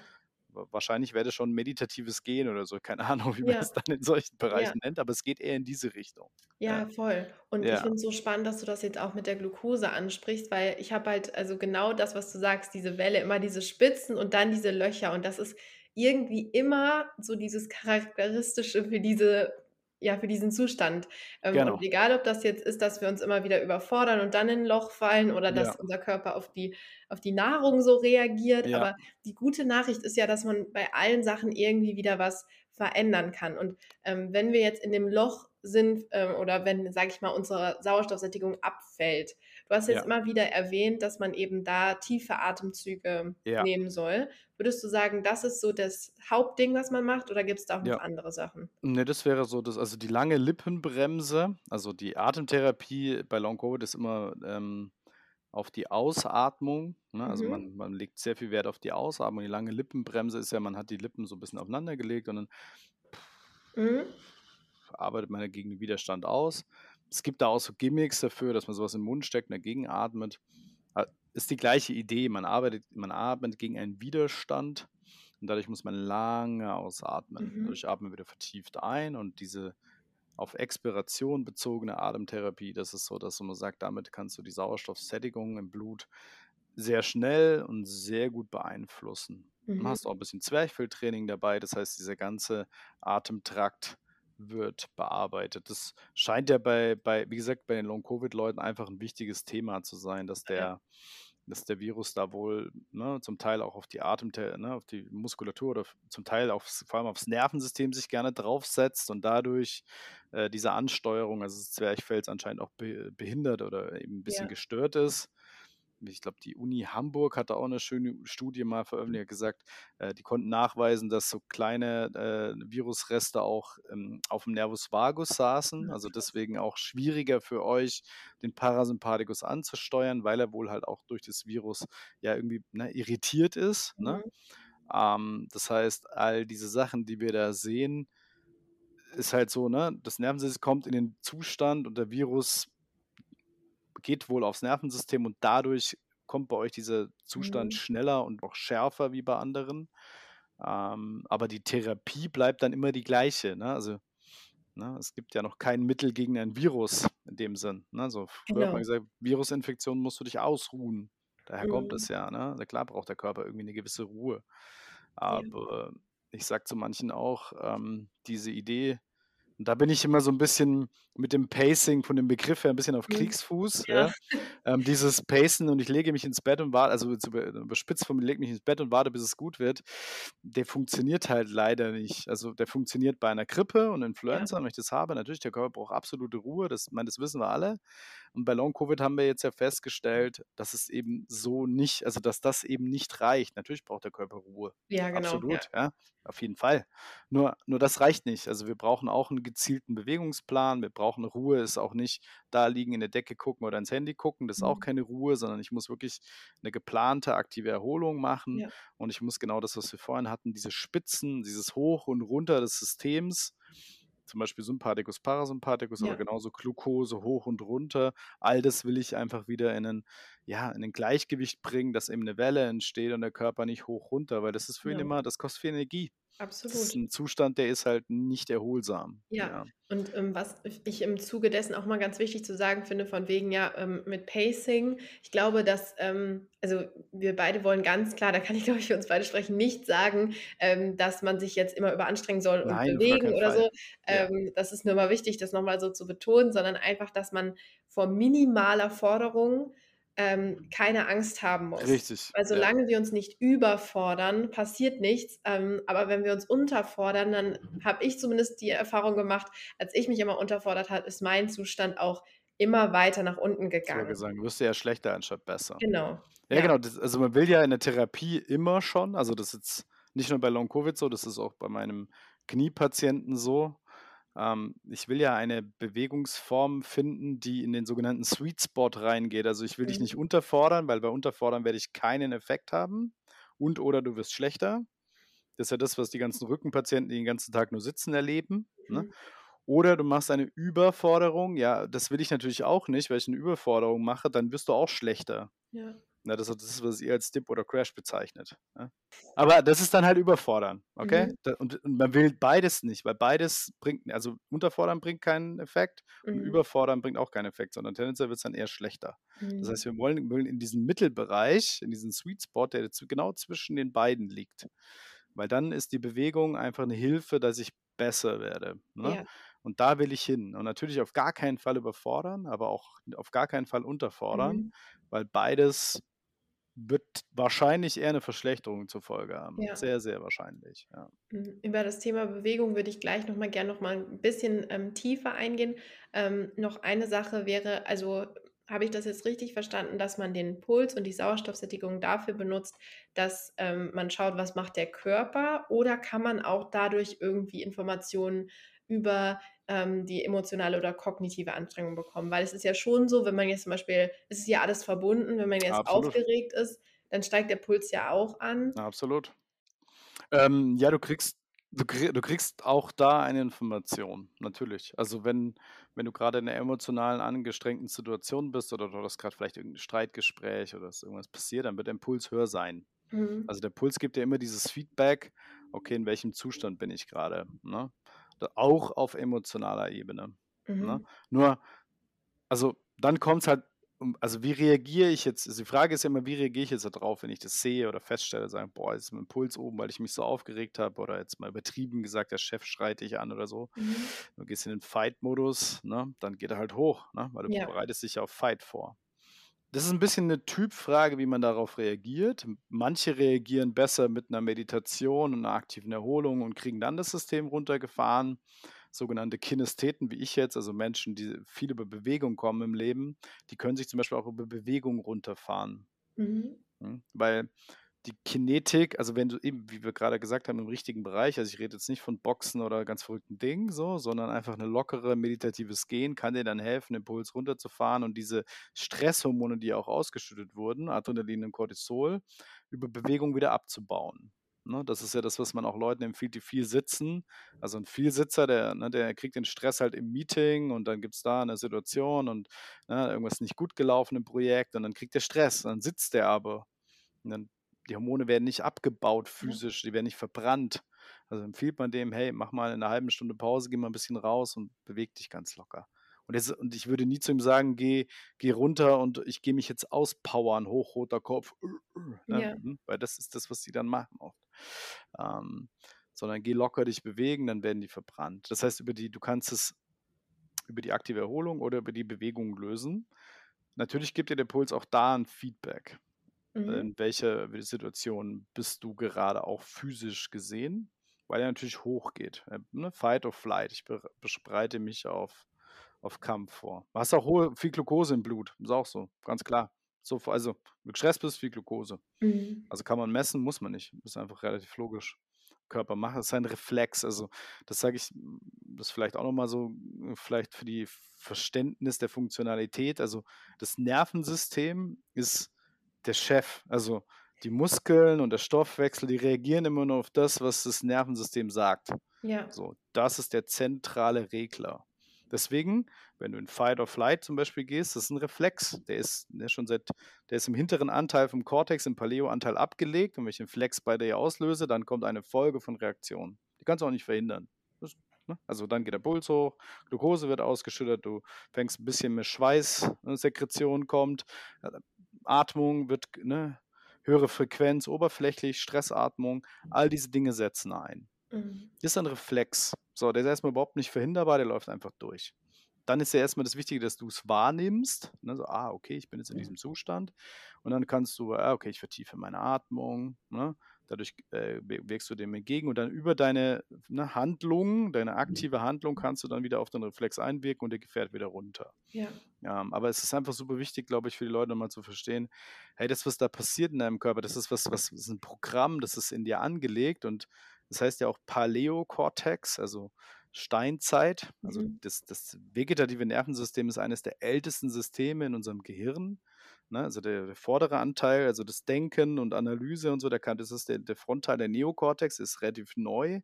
wahrscheinlich wäre das schon meditatives Gehen oder so, keine Ahnung, wie man ja. es dann in solchen Bereichen ja. nennt, aber es geht eher in diese Richtung. Ja, voll. Und ja. ich finde es so spannend, dass du das jetzt auch mit der Glucose ansprichst, weil ich habe halt, also genau das, was du sagst, diese Welle, immer diese Spitzen und dann diese Löcher und das ist irgendwie immer so dieses Charakteristische für diese ja, für diesen Zustand. Ähm, und Genau. egal, ob das jetzt ist, dass wir uns immer wieder überfordern und dann in 'n Loch fallen oder dass Ja. unser Körper auf die auf die Nahrung so reagiert. Ja. Aber die gute Nachricht ist ja, dass man bei allen Sachen irgendwie wieder was verändern kann. Und, ähm, wenn wir jetzt in dem Loch sind, ähm, oder wenn, sage ich mal, unsere Sauerstoffsättigung abfällt. Du hast jetzt Ja. immer wieder erwähnt, dass man eben da tiefe Atemzüge nehmen soll. Würdest du sagen, das ist so das Hauptding, was man macht, oder gibt's da auch noch Ja. andere Sachen? Ne, das wäre so das also die lange Lippenbremse, also die Atemtherapie bei Long Covid ist immer, ähm, auf die Ausatmung, ne? Also Mhm. man man legt sehr viel Wert auf die Ausatmung. Die lange Lippenbremse ist ja, man hat die Lippen so 'n bisschen aufeinander gelegt und dann Mhm. arbeitet man ja gegen den Widerstand aus. Es gibt da auch so Gimmicks dafür, dass man so was in 'n Mund steckt und dagegen atmet. A ist die gleiche Idee. Man arbeitet man atmet gegen einen Widerstand und dadurch muss man lange ausatmen. Mhm. Dadurch atmet man wieder vertieft ein und diese auf Expiration bezogene Atemtherapie, das ist so, dass man sagt, damit kannst du die Sauerstoffsättigung im Blut sehr schnell und sehr gut beeinflussen. Mhm. hast du auch 'n bisschen Zwerchfelltraining dabei, das heißt, dieser ganze Atemtrakt wird bearbeitet. Das scheint ja bei bei wie gesagt, bei den Long-Covid-Leuten einfach 'n wichtiges Thema zu sein, dass Ah, ja. der dass der Virus da wohl, ne, zum Teil auch auf die Atemtä ne, auf die Muskulatur oder zum Teil aufs vor allem aufs Nervensystem sich gerne draufsetzt und dadurch, äh, diese Ansteuerung, also des Zwerchfells anscheinend auch be behindert oder eben 'n bisschen Ja. gestört ist. Ich glaube, die Uni Hamburg hat da auch 'ne schöne Studie mal veröffentlicht, gesagt, äh, die konnten nachweisen, dass so kleine, äh, Virusreste auch, ähm, aufm Nervus vagus saßen, also deswegen auch schwieriger für euch, den Parasympathikus anzusteuern, weil er wohl halt auch durch das Virus ja irgendwie, ne, irritiert ist, ne? Mhm. Ähm, das heißt, all diese Sachen, die wir da sehen, ist halt so, ne, das Nervensystem kommt in den Zustand und der Virus geht wohl aufs Nervensystem und dadurch kommt bei euch dieser Zustand Mhm. schneller und auch schärfer wie bei anderen. Ähm, aber die Therapie bleibt dann immer die gleiche, ne? Also, ne, es gibt ja noch kein Mittel gegen ein Virus in dem Sinn, ne? So früher hat man Genau. gesagt: „Virusinfektion musst du dich ausruhen.“ Daher kommt es Mhm. ja, ne? Na klar braucht der Körper irgendwie 'ne gewisse Ruhe. Ja. Aber ich sage zu manchen auch, ähm, diese Idee und da bin ich immer so 'n bisschen mit dem Pacing von dem Begriff her 'n bisschen auf Mhm. Kriegsfuß, Ja. ja? Ähm, dieses Pacen und ich lege mich ins Bett und warte also überspitzt formuliert, lege mich ins Bett und warte, bis es gut wird, der funktioniert halt leider nicht. Also, der funktioniert bei einer Grippe und Ja. Influenza, wenn ich das habe. Natürlich, der Körper braucht absolute Ruhe, das ich meine, das wissen wir alle. Und bei Long Covid haben wir jetzt ja festgestellt, dass es eben so nicht also, dass das eben nicht reicht. Natürlich braucht der Körper Ruhe. Ja, genau, ja. Absolut, ja, auf jeden Fall. Nur nur das reicht nicht. Also, wir brauchen auch 'n gezielten Bewegungsplan. Wir brauchen Ruhe, ist auch nicht da liegen, in der Decke gucken oder ins Handy gucken, das ist auch Mhm. keine Ruhe, sondern ich muss wirklich 'ne geplante aktive Erholung machen Ja. und ich muss genau das, was wir vorhin hatten, diese Spitzen, dieses Hoch und Runter des Systems, zum Beispiel Sympathikus, Parasympathikus, aber Ja. genauso Glukose hoch und runter. All das will ich einfach wieder in 'nen ja, in 'nen Gleichgewicht bringen, dass eben 'ne Welle entsteht und der Körper nicht hoch runter, weil das ist für ihn Genau. immer das kostet viel Energie. Das ist Absolut. 'n Zustand, der ist halt nicht erholsam, Ja, ja. und, ähm, was ich im Zuge dessen auch mal ganz wichtig zu sagen finde, von wegen, ja, ähm, mit Pacing. Ich glaube, dass, ähm also, wir beide wollen ganz klar, da kann ich, glaube ich, für uns beide sprechen, nicht sagen, ähm, dass man sich jetzt immer überanstrengen soll und Nein, bewegen oder so. Ja. Ähm, das ist mir immer wichtig, das noch mal so zu betonen, sondern einfach, dass man vor minimaler Forderung, ähm, keine Angst haben muss. Richtig, Weil ja. solange wir uns nicht überfordern, passiert nichts. Ähm, aber wenn wir uns unterfordern, dann habe ich zumindest die Erfahrung gemacht, als ich mich immer unterfordert habe, ist mein Zustand auch immer weiter nach unten gegangen. Du wirst ja schlechter anstatt besser. Genau, Ja, ja. genau, das also, man will ja in der Therapie immer schon also, das ist jetzt nicht nur bei Long Covid so, das ist auch bei meinem Kniepatienten so. Ähm, ich will ja eine Bewegungsform finden, die in den sogenannten Sweet Spot reingeht. Also, ich will dich nicht Mhm. unterfordern, weil bei Unterfordern werde ich keinen Effekt haben und oder du wirst schlechter. Das ist ja das, was die ganzen Rückenpatienten, die den ganzen Tag nur sitzen, erleben, ne? Mhm. Oder du machst eine Überforderung. Ja, das will ich natürlich auch nicht. Wenn ich 'ne Überforderung mache, dann wirst du auch schlechter. Ja. Ne, das ist das, was ihr als Dip oder Crash bezeichnet, ne? Aber das ist dann halt Überfordern, okay? Mhm. Da und und man will beides nicht, weil beides bringt also, Unterfordern bringt keinen Effekt und Mhm. Überfordern bringt auch keinen Effekt, sondern tendenziell wird's dann eher schlechter. Das Mhm. heißt, wir wollen wollen in diesen Mittelbereich, in diesen Sweet Spot, der jetzt genau zwischen den beiden liegt. Weil dann ist die Bewegung einfach 'ne Hilfe, dass ich besser werde, ne? Ja. Und da will ich hin. Und natürlich auf gar keinen Fall überfordern, aber auch auf gar keinen Fall unterfordern, Mhm. weil beides wird wahrscheinlich eher eine Verschlechterung zur Folge haben. Ja. Sehr, sehr wahrscheinlich, ja. Mhm. Über das Thema Bewegung würde ich gleich noch mal gern noch mal 'n bisschen, ähm, tiefer eingehen. Ähm, noch eine Sache wäre also, habe ich das jetzt richtig verstanden, dass man den Puls und die Sauerstoffsättigung dafür benutzt, dass, ähm, man schaut, was macht der Körper? Oder kann man auch dadurch irgendwie Informationen über, ähm, die emotionale oder kognitive Anstrengung bekommen? Weil es ist ja schon so, wenn man jetzt zum Beispiel es ist ja alles verbunden, wenn man jetzt Absolut. aufgeregt ist, dann steigt der Puls ja auch an. Absolut. Ähm, ja, du kriegst du du kriegst auch da eine Information, natürlich. Also, wenn wenn du grade in 'ner emotionalen, angestrengten Situation bist oder du hast grad vielleicht irgend 'n Streitgespräch oder ist irgendwas passiert, dann wird dein Puls höher sein. Mhm. Also, der Puls gibt dir immer dieses Feedback: „Okay, in welchem Zustand bin ich grade“, ne? Auch auf emotionaler Ebene, ne? Mhm. Nur also, dann kommt's halt um also, wie reagiere ich jetzt also, die Frage ist ja immer, wie reagiere ich jetzt da drauf, wenn ich das sehe oder feststelle, sage: „Boah, jetzt ist mein Puls oben, weil ich mich so aufgeregt habe“ oder jetzt mal übertrieben gesagt, der Chef schreit dich an oder so. Mhm. Du gehst in den Fight-Modus, ne? Dann geht er halt hoch, ne, weil du Ja. bereitest dich ja auf Fight vor. Das ist 'n bisschen 'ne Typfrage, wie man darauf reagiert. Manche reagieren besser mit 'ner Meditation und 'ner aktiven Erholung und kriegen dann das System runtergefahren. Sogenannte Kinestheten wie ich jetzt, also Menschen, die viel über Bewegung kommen im Leben, die können sich zum Beispiel auch über Bewegung runterfahren. Mhm. Mhm, weil die Kinetik also, wenn du eben, wie wir grade gesagt haben, im richtigen Bereich also, ich rede jetzt nicht von Boxen oder ganz verrückten Dingen so, sondern einfach 'ne lockere meditatives Gehen kann dir dann helfen, den Puls runterzufahren und diese Stresshormone, die auch ausgeschüttet wurden, Adrenalin und Cortisol, über Bewegung wieder abzubauen, ne? Das ist ja das, was man auch Leuten empfiehlt, die viel sitzen. Also, 'n Vielsitzer, der ne, der kriegt den Stress halt im Meeting und dann gibt's da 'ne Situation und, ne, irgendwas nicht gut gelaufen im Projekt und dann kriegt der Stress. Dann sitzt der aber und dann die Hormone werden nicht abgebaut physisch, die werden nicht verbrannt. Also, empfiehlt man dem: „Hey, mach mal in 'ner halben Stunde Pause, geh mal 'n bisschen raus und bewege dich ganz locker.“ Und jetzt und ich würde nie zu ihm sagen: „Geh geh runter und ich gehe mich jetzt auspowern, hoch, roter Kopf, ne?“ Ja. Mhm, weil das ist das, was die dann machen oft. Ähm, sondern geh locker dich bewegen, dann werden die verbrannt. Das heißt, über die du kannst es über die aktive Erholung oder über die Bewegung lösen. Natürlich gibt dir der Puls auch da 'n Feedback. Mhm. In welcher Situation bist du gerade auch physisch gesehen, weil er natürlich hochgeht, äh, ne? Fight or Flight. Ich bereite mich auf auf Kampf vor. Du hast auch hohe viel Glukose im Blut, ist auch so, ganz klar. So also, wenn du gestresst bist, viel Glukose. Mhm. Also, kann man messen, muss man nicht. Ist einfach relativ logisch. Körper macht das ist ein Reflex. Also, das sage ich das vielleicht auch noch mal so vielleicht für die Verständnis der Funktionalität. Also, das Nervensystem ist der Chef. Also, die Muskeln und der Stoffwechsel, die reagieren immer nur auf das, was das Nervensystem sagt. Ja. So, das ist der zentrale Regler. Deswegen, wenn du in Fight or Flight zum Beispiel gehst, das ist 'n Reflex. Der ist der ist schon seit der ist im hinteren Anteil vom Kortex, im Paleo-Anteil abgelegt und wenn ich den Flex bei dir auslöse, dann kommt eine Folge von Reaktionen. Die kannst du auch nicht verhindern. Das ne? Also, dann geht der Puls hoch, Glukose wird ausgeschüttet, du fängst 'n bisschen mehr Schweiß ne, Sekretion kommt, Atmung wird ne, höhere Frequenz, oberflächlich, Stressatmung, all diese Dinge setzen ein. Mhm. Ist ein Reflex. So, der ist erst mal überhaupt nicht verhinderbar, der läuft einfach durch. Dann ist ja erst mal das Wichtige, dass du's wahrnimmst, ne, so: „Ah, okay, ich bin jetzt in diesem Zustand.“ Und dann kannst du: „Ah, okay, ich vertiefe meine Atmung“, ne? Dadurch, äh, wirkst du dem entgegen und dann über deine, ne, Handlung deine aktive Handlung kannst du dann wieder auf den Reflex einwirken und der fährt wieder runter. Ja. Ähm, aber es ist einfach super wichtig, glaube ich, für die Leute noch mal zu verstehen: Hey, das, was da passiert in deinem Körper, das ist was was ist 'n Programm, das ist in dir angelegt und das heißt ja auch Paleo-Cortex, also Steinzeit. Also, Mhm. das das vegetative Nervensystem ist eines der ältesten Systeme in unserem Gehirn, ne? Also, der der vordere Anteil, also das Denken und Analyse und so, der kann das ist der der Frontal der Neokortex ist relativ neu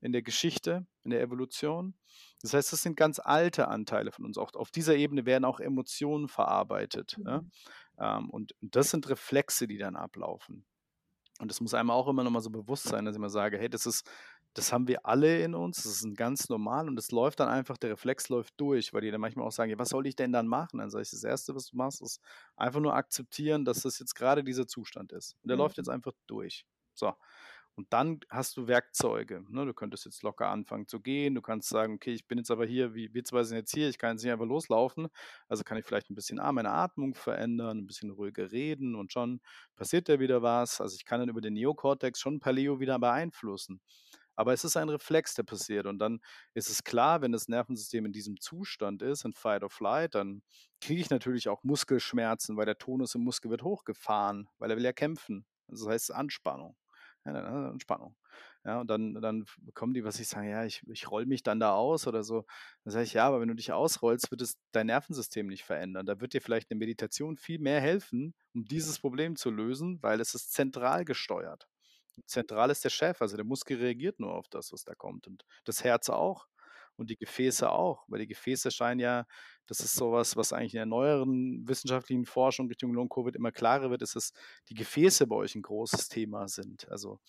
in der Geschichte, in der Evolution. Das heißt, das sind ganz alte Anteile von uns. Auch auf dieser Ebene werden auch Emotionen verarbeitet? Mhm. Ähm, und das sind Reflexe, die dann ablaufen. Und das muss einem auch immer noch mal so bewusst sein, dass ich immer sage: „Hey, das ist das haben wir alle in uns, das ist ganz normal und es läuft dann einfach der Reflex läuft durch“, weil die dann manchmal auch sagen: „Ja, was soll ich denn dann machen?“ Dann sage ich: „Das 1., was du machst, ist einfach nur akzeptieren, dass das jetzt grade dieser Zustand ist. Und der läuft Mhm. jetzt einfach durch.“ So. Und dann hast du Werkzeuge. Ne? Du könntest jetzt locker anfangen zu gehen. Du kannst sagen, okay, ich bin jetzt aber hier, wie wir zwei sind jetzt hier, ich kann jetzt nicht einfach loslaufen. Also kann ich vielleicht ein bisschen meine Atmung verändern, ein bisschen ruhiger reden und schon passiert da wieder was. Also ich kann dann über den Neokortex schon Paleo wieder beeinflussen. Aber es ist ein Reflex, der passiert. Und dann ist es klar, wenn das Nervensystem in diesem Zustand ist, in Fight or Flight, dann kriege ich natürlich auch Muskelschmerzen, weil der Tonus im Muskel wird hochgefahren, weil er will ja kämpfen. Also das heißt Anspannung. Ja, dann Entspannung. Ja, und dann, dann kommen die, was ich sage, ja, ich, ich roll mich dann da aus oder so. Dann sage ich, ja, aber wenn du dich ausrollst, wird es dein Nervensystem nicht verändern. Da wird dir vielleicht eine Meditation viel mehr helfen, um dieses Problem zu lösen, weil es ist zentral gesteuert. Zentral ist der Chef, also der Muskel reagiert nur auf das, was da kommt. Und das Herz auch und die Gefäße auch, weil die Gefäße scheinen ja, das ist sowas, was eigentlich in der neueren wissenschaftlichen Forschung Richtung Long-Covid immer klarer wird, ist, dass die Gefäße bei euch ein großes Thema sind. Also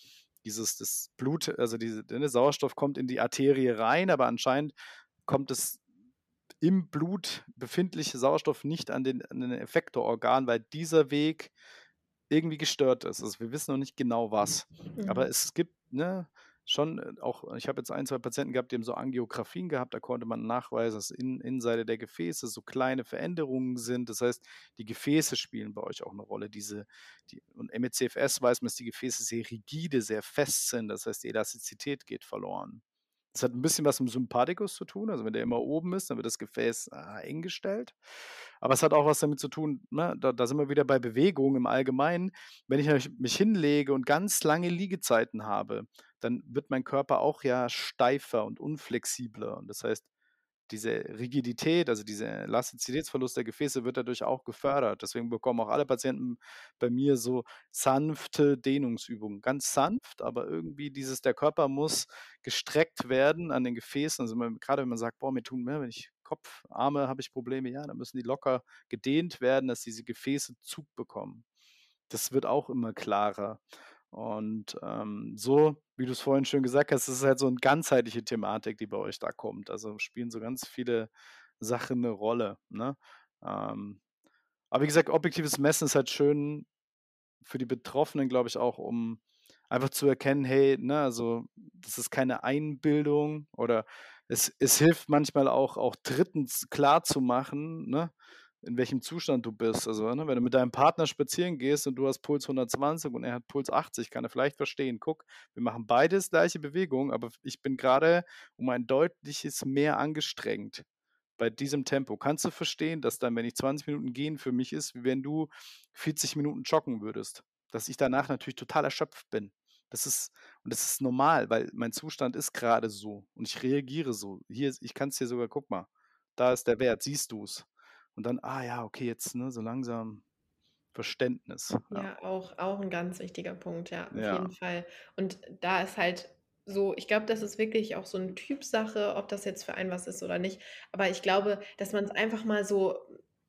dieses, das Blut, also diese, der ne, Sauerstoff kommt in die Arterie rein, aber anscheinend kommt es im Blut befindliche Sauerstoff nicht an den, an den Effektororgan, weil dieser Weg irgendwie gestört ist. Also wir wissen noch nicht genau was. Mhm. Aber es gibt, ne, schon äh, auch, ich habe jetzt ein, zwei Patienten gehabt, die haben so Angiografien gehabt, da konnte man nachweisen, dass in Innenseite der Gefäße so kleine Veränderungen sind. Das heißt, die Gefäße spielen bei euch auch eine Rolle. Diese, die, und MECFS weiß man, dass die Gefäße sehr rigide, sehr fest sind. Das heißt, die Elastizität geht verloren. Das hat ein bisschen was mit dem Sympathikus zu tun. Also wenn der immer oben ist, dann wird das Gefäß ah, eng gestellt. Aber es hat auch was damit zu tun, ne? da, da, sind wir wieder bei Bewegung im Allgemeinen. Wenn ich mich hinlege und ganz lange Liegezeiten habe, dann wird mein Körper auch ja steifer und unflexibler. Und das heißt, diese Rigidität, also dieser Elastizitätsverlust der Gefäße wird dadurch auch gefördert. Deswegen bekommen auch alle Patienten bei mir so sanfte Dehnungsübungen. Ganz sanft, aber irgendwie dieses, der Körper muss gestreckt werden an den Gefäßen. Also man, gerade wenn man sagt, boah, mir tun mehr, wenn ich Kopf, Arme habe ich Probleme, ja, dann müssen die locker gedehnt werden, dass diese Gefäße Zug bekommen. Das wird auch immer klarer. Und ähm, so, wie du es vorhin schön gesagt hast, ist halt so eine ganzheitliche Thematik, die bei euch da kommt. Also spielen so ganz viele Sachen eine Rolle. Ne? Ähm, aber wie gesagt, objektives Messen ist halt schön für die Betroffenen, glaube ich, auch, um einfach zu erkennen, hey, ne, also das ist keine Einbildung oder es, es hilft manchmal auch, auch drittens klar zu machen, ne, in welchem Zustand du bist. Also, ne, wenn du mit deinem Partner spazieren gehst und du hast Puls 120 und er hat Puls 80, kann er vielleicht verstehen. Guck, wir machen beides gleiche Bewegung, aber ich bin gerade um ein deutliches mehr angestrengt bei diesem Tempo. Kannst du verstehen, dass dann, wenn ich 20 Minuten gehen für mich ist, wie wenn du 40 Minuten joggen würdest? Dass ich danach natürlich total erschöpft bin. Das ist, und das ist normal, weil mein Zustand ist gerade so und ich reagiere so. Hier, ich kann es dir sogar, guck mal, da ist der Wert, siehst du es. Und dann, ah ja, okay, jetzt ne, so langsam Verständnis. Ja, ja auch, auch ein ganz wichtiger Punkt, ja, auf ja. jeden Fall. Und da ist halt so, ich glaube, das ist wirklich auch so eine Typsache, ob das jetzt für einen was ist oder nicht. Aber ich glaube, dass man es einfach mal so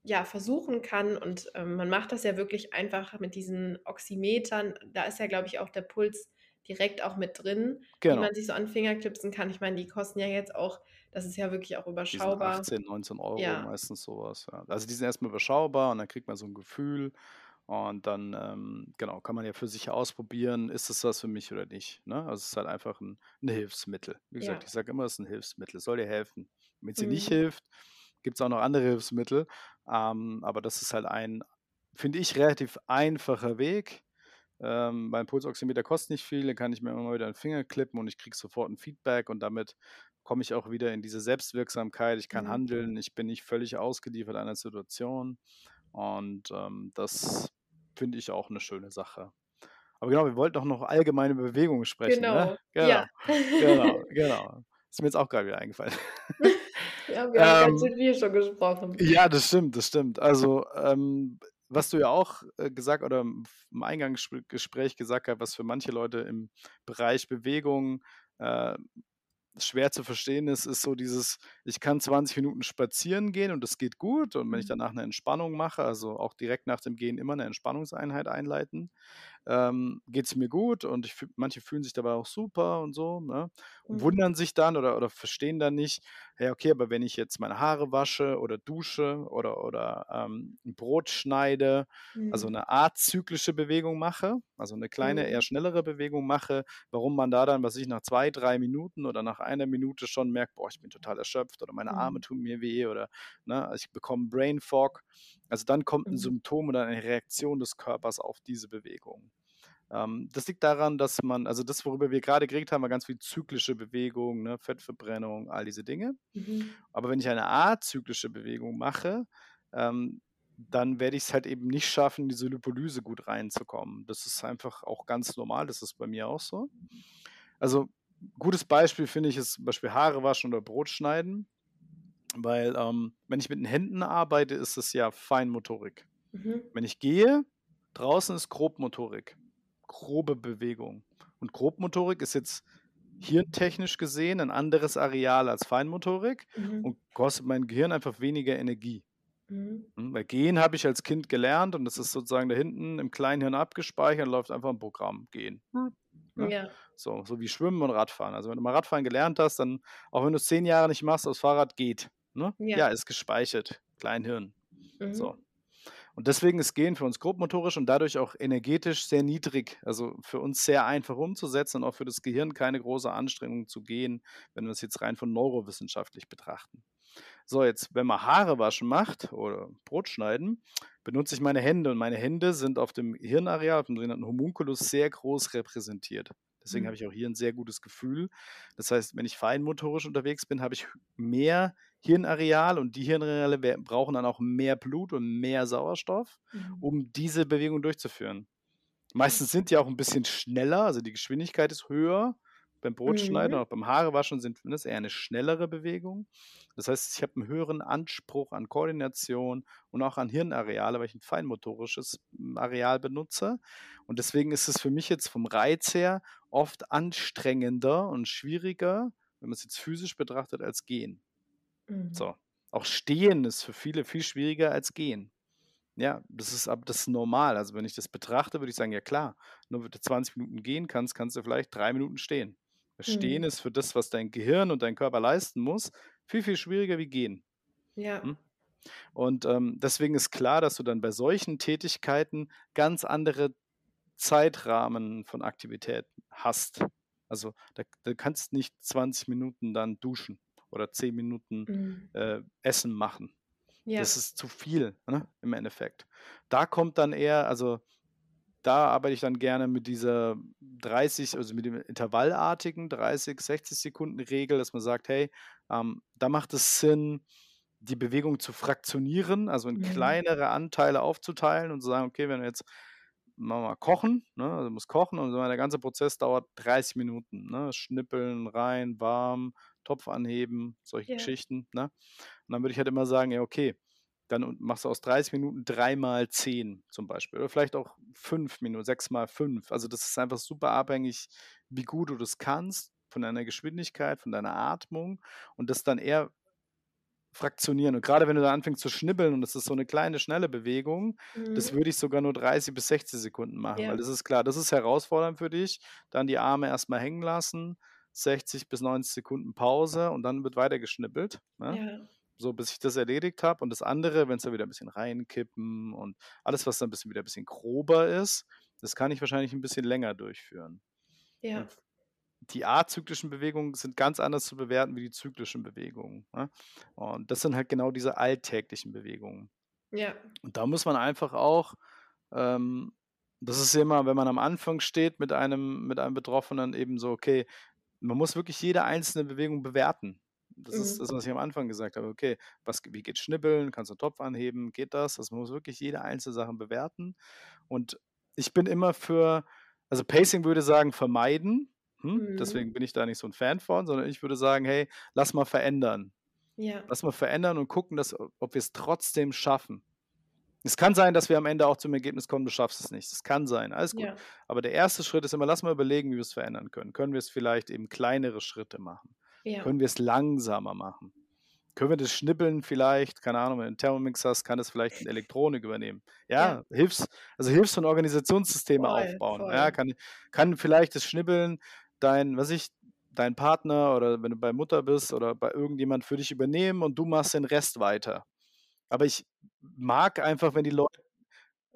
ja, versuchen kann und ähm, man macht das ja wirklich einfach mit diesen Oximetern. Da ist ja, glaube ich, auch der Puls direkt auch mit drin, genau. die man sich so an Finger klipsen kann. Ich meine, die kosten ja jetzt auch das ist ja wirklich auch überschaubar. 18, 19 Euro ja. meistens sowas. Ja. Also die sind erstmal überschaubar und dann kriegt man so ein Gefühl. Und dann, ähm, genau, kann man ja für sich ausprobieren, ist es was für mich oder nicht. Ne? Also es ist halt einfach ein, ein Hilfsmittel. Wie gesagt, ja. ich sage immer, es ist ein Hilfsmittel. Es soll dir helfen. Wenn es dir mhm. nicht hilft, gibt es auch noch andere Hilfsmittel. Ähm, aber das ist halt ein, finde ich, relativ einfacher Weg. Ähm, mein Pulsoximeter kostet nicht viel, dann kann ich mir immer wieder einen Finger klippen und ich kriege sofort ein Feedback und damit komme ich auch wieder in diese Selbstwirksamkeit. Ich kann mhm. handeln, ich bin nicht völlig ausgeliefert einer Situation. Und ähm, das finde ich auch eine schöne Sache. Aber genau, wir wollten doch noch allgemeine Bewegungen sprechen. Genau. Ne? Genau. Ja. genau, genau. Ist mir jetzt auch gerade wieder eingefallen. ja, wir haben ähm, ganz viel schon gesprochen. Ja, das stimmt, das stimmt. Also, ähm, was du ja auch äh, gesagt oder im Eingangsgespräch gesagt hast, was für manche Leute im Bereich Bewegung äh, schwer zu verstehen ist, ist so dieses, ich kann 20 Minuten spazieren gehen und das geht gut. Und wenn ich mhm. danach eine Entspannung mache, also auch direkt nach dem Gehen immer eine Entspannungseinheit einleiten, ähm, geht es mir gut und ich, manche fühlen sich dabei auch super und so ne? und mhm. wundern sich dann oder, oder verstehen dann nicht, ja, okay, aber wenn ich jetzt meine Haare wasche oder dusche oder, oder ähm, ein Brot schneide, also Mhm. eine azyklische Bewegung mache, also eine kleine, eher Mhm. schnellere Bewegung mache, warum man da dann, was ich, nach zwei, drei Minuten oder nach einer Minute schon merkt, boah, ich bin total erschöpft oder meine Arme Mhm. tun mir weh oder ne, ich bekomme Brain Fog. Also dann kommt ein Mhm. Symptom oder eine Reaktion des Körpers auf diese Bewegung. Ähm, das liegt daran, dass man, also das, worüber wir gerade geredet haben, war ganz viel zyklische Bewegung, ne, Fettverbrennung, all diese Dinge. Mhm. Aber wenn ich eine azyklische Bewegung mache, ähm, dann werde ich es halt eben nicht schaffen, in diese Lipolyse gut reinzukommen. Das ist einfach auch ganz normal, das ist bei mir auch so. Also gutes Beispiel finde ich ist zum Beispiel Haare waschen oder Brot schneiden, weil ähm, wenn ich mit den Händen arbeite, ist es ja Feinmotorik. Mhm. Wenn ich gehe, draußen ist Grobmotorik, grobe Bewegung. Und Grobmotorik ist jetzt hirntechnisch gesehen ein anderes Areal als Feinmotorik Mhm. und kostet mein Gehirn einfach weniger Energie. Mhm. Hm, Weil Gehen habe ich als Kind gelernt und das ist sozusagen da hinten im kleinen Hirn abgespeichert, läuft einfach ein Programm. Gehen. Ne? Ja. So, so wie Schwimmen und Radfahren. Also wenn du mal Radfahren gelernt hast, dann, auch wenn du es zehn Jahre nicht machst, das Fahrrad geht. Ne? Ja. Ja, ist gespeichert. Kleinhirn. So. Mhm. Und deswegen ist Gehen für uns grobmotorisch und dadurch auch energetisch sehr niedrig. Also für uns sehr einfach umzusetzen und auch für das Gehirn keine große Anstrengung zu gehen, wenn wir es jetzt rein von neurowissenschaftlich betrachten. So, jetzt, wenn man Haare waschen macht oder Brot schneiden, benutze ich meine Hände und meine Hände sind auf dem Hirnareal, auf dem sogenannten Homunculus, sehr groß repräsentiert. Deswegen Mhm. habe ich auch hier ein sehr gutes Gefühl. Das heißt, wenn ich feinmotorisch unterwegs bin, habe ich mehr Hirnareal und die Hirnareale brauchen dann auch mehr Blut und mehr Sauerstoff, Mhm. um diese Bewegung durchzuführen. Meistens sind die auch ein bisschen schneller, also die Geschwindigkeit ist höher. Beim Brotschneiden Mhm. und auch beim Haarewaschen sind das eher eine schnellere Bewegung. Das heißt, ich habe einen höheren Anspruch an Koordination und auch an Hirnareale, weil ich ein feinmotorisches mm, Areal benutze. Und deswegen ist es für mich jetzt vom Reiz her oft anstrengender und schwieriger, wenn man es jetzt physisch betrachtet, als gehen. Mhm. So. Auch stehen ist für viele viel schwieriger als gehen. Ja, das ist aber das ist normal. Also wenn ich das betrachte, würde ich sagen, ja klar, nur wenn du 20 Minuten gehen kannst, kannst du vielleicht drei Minuten stehen. Stehen Mhm. ist für das, was dein Gehirn und dein Körper leisten muss, viel, viel schwieriger wie gehen. Ja. Hm? Und ähm, deswegen ist klar, dass du dann bei solchen Tätigkeiten ganz andere Zeitrahmen von Aktivitäten hast. Also da, da kannst nicht 20 Minuten dann duschen oder 10 Minuten Mhm. äh, Essen machen. Ja. Das ist zu viel, ne, im Endeffekt. Da kommt dann eher, also da arbeite ich dann gerne mit dieser 30, also mit dem intervallartigen 30, 60 Sekunden Regel, dass man sagt, hey, ähm, da macht es Sinn, die Bewegung zu fraktionieren, also in Mhm. kleinere Anteile aufzuteilen und zu sagen, okay, wenn wir jetzt machen wir mal kochen, ne, also muss kochen und der ganze Prozess dauert 30 Minuten, ne, schnippeln, rein, warm, Topf anheben, solche Ja. Geschichten, ne? Und dann würde ich halt immer sagen, ja, okay, dann machst du aus 30 Minuten dreimal 10 zum Beispiel. Oder vielleicht auch 5 Minuten, 6 mal 5. Also das ist einfach super abhängig, wie gut du das kannst, von deiner Geschwindigkeit, von deiner Atmung und das dann eher fraktionieren. Und gerade wenn du da anfängst zu schnibbeln und das ist so eine kleine, schnelle Bewegung, das Mhm. würde ich sogar nur 30 bis 60 Sekunden machen, Ja. weil das ist klar, das ist herausfordernd für dich. Dann die Arme erstmal hängen lassen, 60 bis 90 Sekunden Pause und dann wird weiter geschnippelt. Ne? Ja. So, bis ich das erledigt habe. Und das andere, wenn es da wieder ein bisschen reinkippen und alles, was dann ein bisschen wieder ein bisschen grober ist, das kann ich wahrscheinlich ein bisschen länger durchführen. Ja. Und die azyklischen Bewegungen sind ganz anders zu bewerten wie die zyklischen Bewegungen. Ne? Und das sind halt genau diese alltäglichen Bewegungen. Ja. Und da muss man einfach auch, ähm, das ist immer, wenn man am Anfang steht mit einem, mit einem Betroffenen, eben so, okay, man muss wirklich jede einzelne Bewegung bewerten. Das ist Mhm. das, was ich am Anfang gesagt habe. Okay, was, wie geht Schnibbeln? Kannst du einen Topf anheben? Geht das? Man muss wirklich jede einzelne Sache bewerten. Und ich bin immer für, also Pacing würde sagen, vermeiden. Hm? Mhm. Deswegen bin ich da nicht so ein Fan von, sondern ich würde sagen, hey, lass mal verändern. Ja. Lass mal verändern und gucken, dass, ob wir es trotzdem schaffen. Es kann sein, dass wir am Ende auch zum Ergebnis kommen, du schaffst es nicht. Das kann sein, alles gut. Ja. Aber der erste Schritt ist immer, lass mal überlegen, wie wir es verändern können. Können wir es vielleicht eben kleinere Schritte machen? Ja. Können wir es langsamer machen? Können wir das Schnippeln vielleicht, keine Ahnung, wenn du einen Thermomix hast, kann das vielleicht eine Elektronik übernehmen. Ja, Hilfs, also Hilfs- und Organisationssysteme Voll, aufbauen. voll. Ja, kann, kann vielleicht das Schnibbeln dein, was ich, dein Partner oder wenn du bei Mutter bist oder bei irgendjemand für dich übernehmen und du machst den Rest weiter. Aber ich mag einfach, wenn die Leute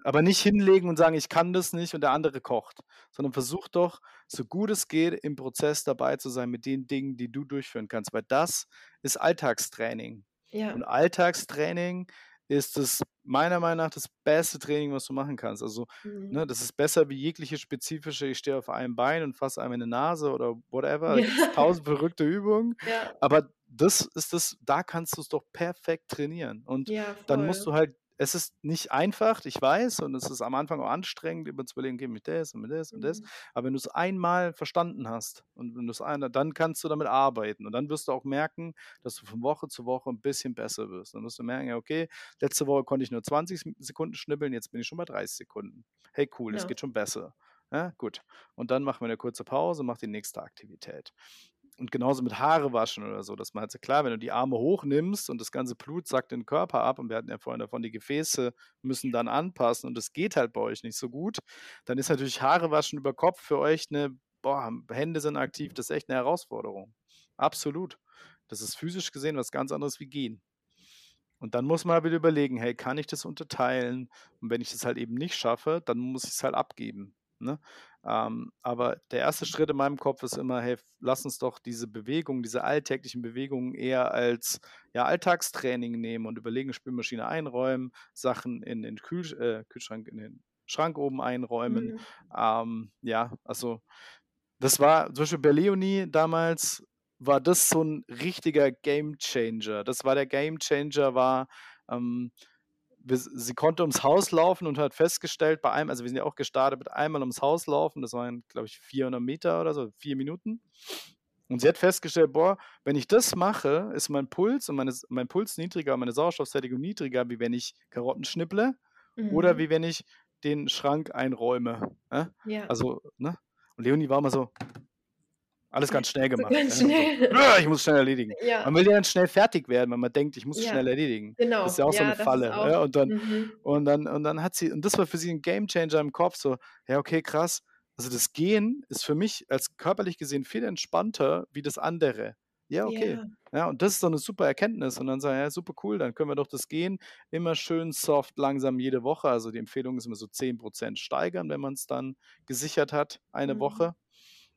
aber nicht hinlegen und sagen: „Ich kann das nicht“ und der andere kocht, sondern versuch doch, so gut es geht, im Prozess dabei zu sein mit den Dingen, die du durchführen kannst, weil das ist Alltagstraining. Und Ja. Alltagstraining ist das meiner Meinung nach das beste Training, was du machen kannst. Also, Mhm. ne, das ist besser wie jegliche spezifische ich stehe auf einem Bein und fasse einem in die Nase oder whatever. Ja. tausend verrückte Übungen, Ja. aber das ist das da kannst du's doch perfekt trainieren. Und Ja, dann musst du halt es ist nicht einfach, ich weiß, und es ist am Anfang auch anstrengend, immer zu überlegen: „Okay, mit das und mit das und das.“ Mhm. Aber wenn du's einmal verstanden hast und wenn du's einmal dann kannst du damit arbeiten und dann wirst du auch merken, dass du von Woche zu Woche 'n bisschen besser wirst. Dann wirst du merken: „Ja, okay, letzte Woche konnte ich nur 20 S Sekunden schnippeln, jetzt bin ich schon bei 30 Sekunden. Hey, cool, es Ja. geht schon besser.“ Ja, gut. Und dann machen wir 'ne kurze Pause, mach die nächste Aktivität. Und genauso mit Haare waschen oder so, dass man halt so klar, wenn du die Arme hochnimmst und das ganze Blut sackt den Körper ab und wir hatten ja vorhin davon, die Gefäße müssen dann anpassen und das geht halt bei euch nicht so gut, dann ist natürlich Haare waschen über Kopf für euch 'ne boah, Hände sind aktiv, das ist echt 'ne Herausforderung. Absolut. Das ist physisch gesehen was ganz anderes wie Gehen. Und dann muss man halt wieder überlegen: „Hey, kann ich das unterteilen?“ Und wenn ich das halt eben nicht schaffe, dann muss ich's halt abgeben, ne? Ähm, aber der erste Schritt in meinem Kopf ist immer: „Hey, lass uns doch diese Bewegung diese alltäglichen Bewegungen eher als, ja, Alltagstraining nehmen und überlegen, Spülmaschine einräumen, Sachen in den Kühlsch äh, Kühlschrank in den Schrank oben einräumen.“ Mhm. Ähm, ja, also, das war zum Beispiel bei Leonie damals war das so 'n richtiger Gamechanger. Das war der Gamechanger war, ähm, sie konnte ums Haus laufen und hat festgestellt bei einem also, wir sind ja auch gestartet mit einmal ums Haus laufen, das waren, glaube ich, 400 Meter oder so, 4 Minuten. Und sie hat festgestellt: „Boah, wenn ich das mache, ist mein Puls und meine mein Puls niedriger meine Sauerstoffsättigung niedriger, wie wenn ich Karotten schnippele oder Mhm. wie wenn ich den Schrank einräume“, ne? Ja. Also, ne? Und Leonie war immer so alles ganz schnell So gemacht, ganz ja, so: schnell. „Ich muss schnell erledigen.“ Man Ja. will ja dann schnell fertig werden, weil man denkt: „Ich muss es Ja, schnell erledigen.“ Das ist genau. ja auch so 'ne Ja, das ist Falle, auch ja? Und dann mhm. und dann und dann hat sie und das war für sie 'n Gamechanger im Kopf so: „Ja, okay, krass. Also, das Gehen ist für mich als körperlich gesehen viel entspannter wie das andere.“ Ja, okay. Ja. Ja, und das ist doch 'ne super Erkenntnis. Und dann sage ich: „Ja, super cool, dann können wir doch das Gehen immer schön soft langsam jede Woche“ also, die Empfehlung ist immer so 10 % steigern, wenn man's dann gesichert hat, eine Mhm. Woche.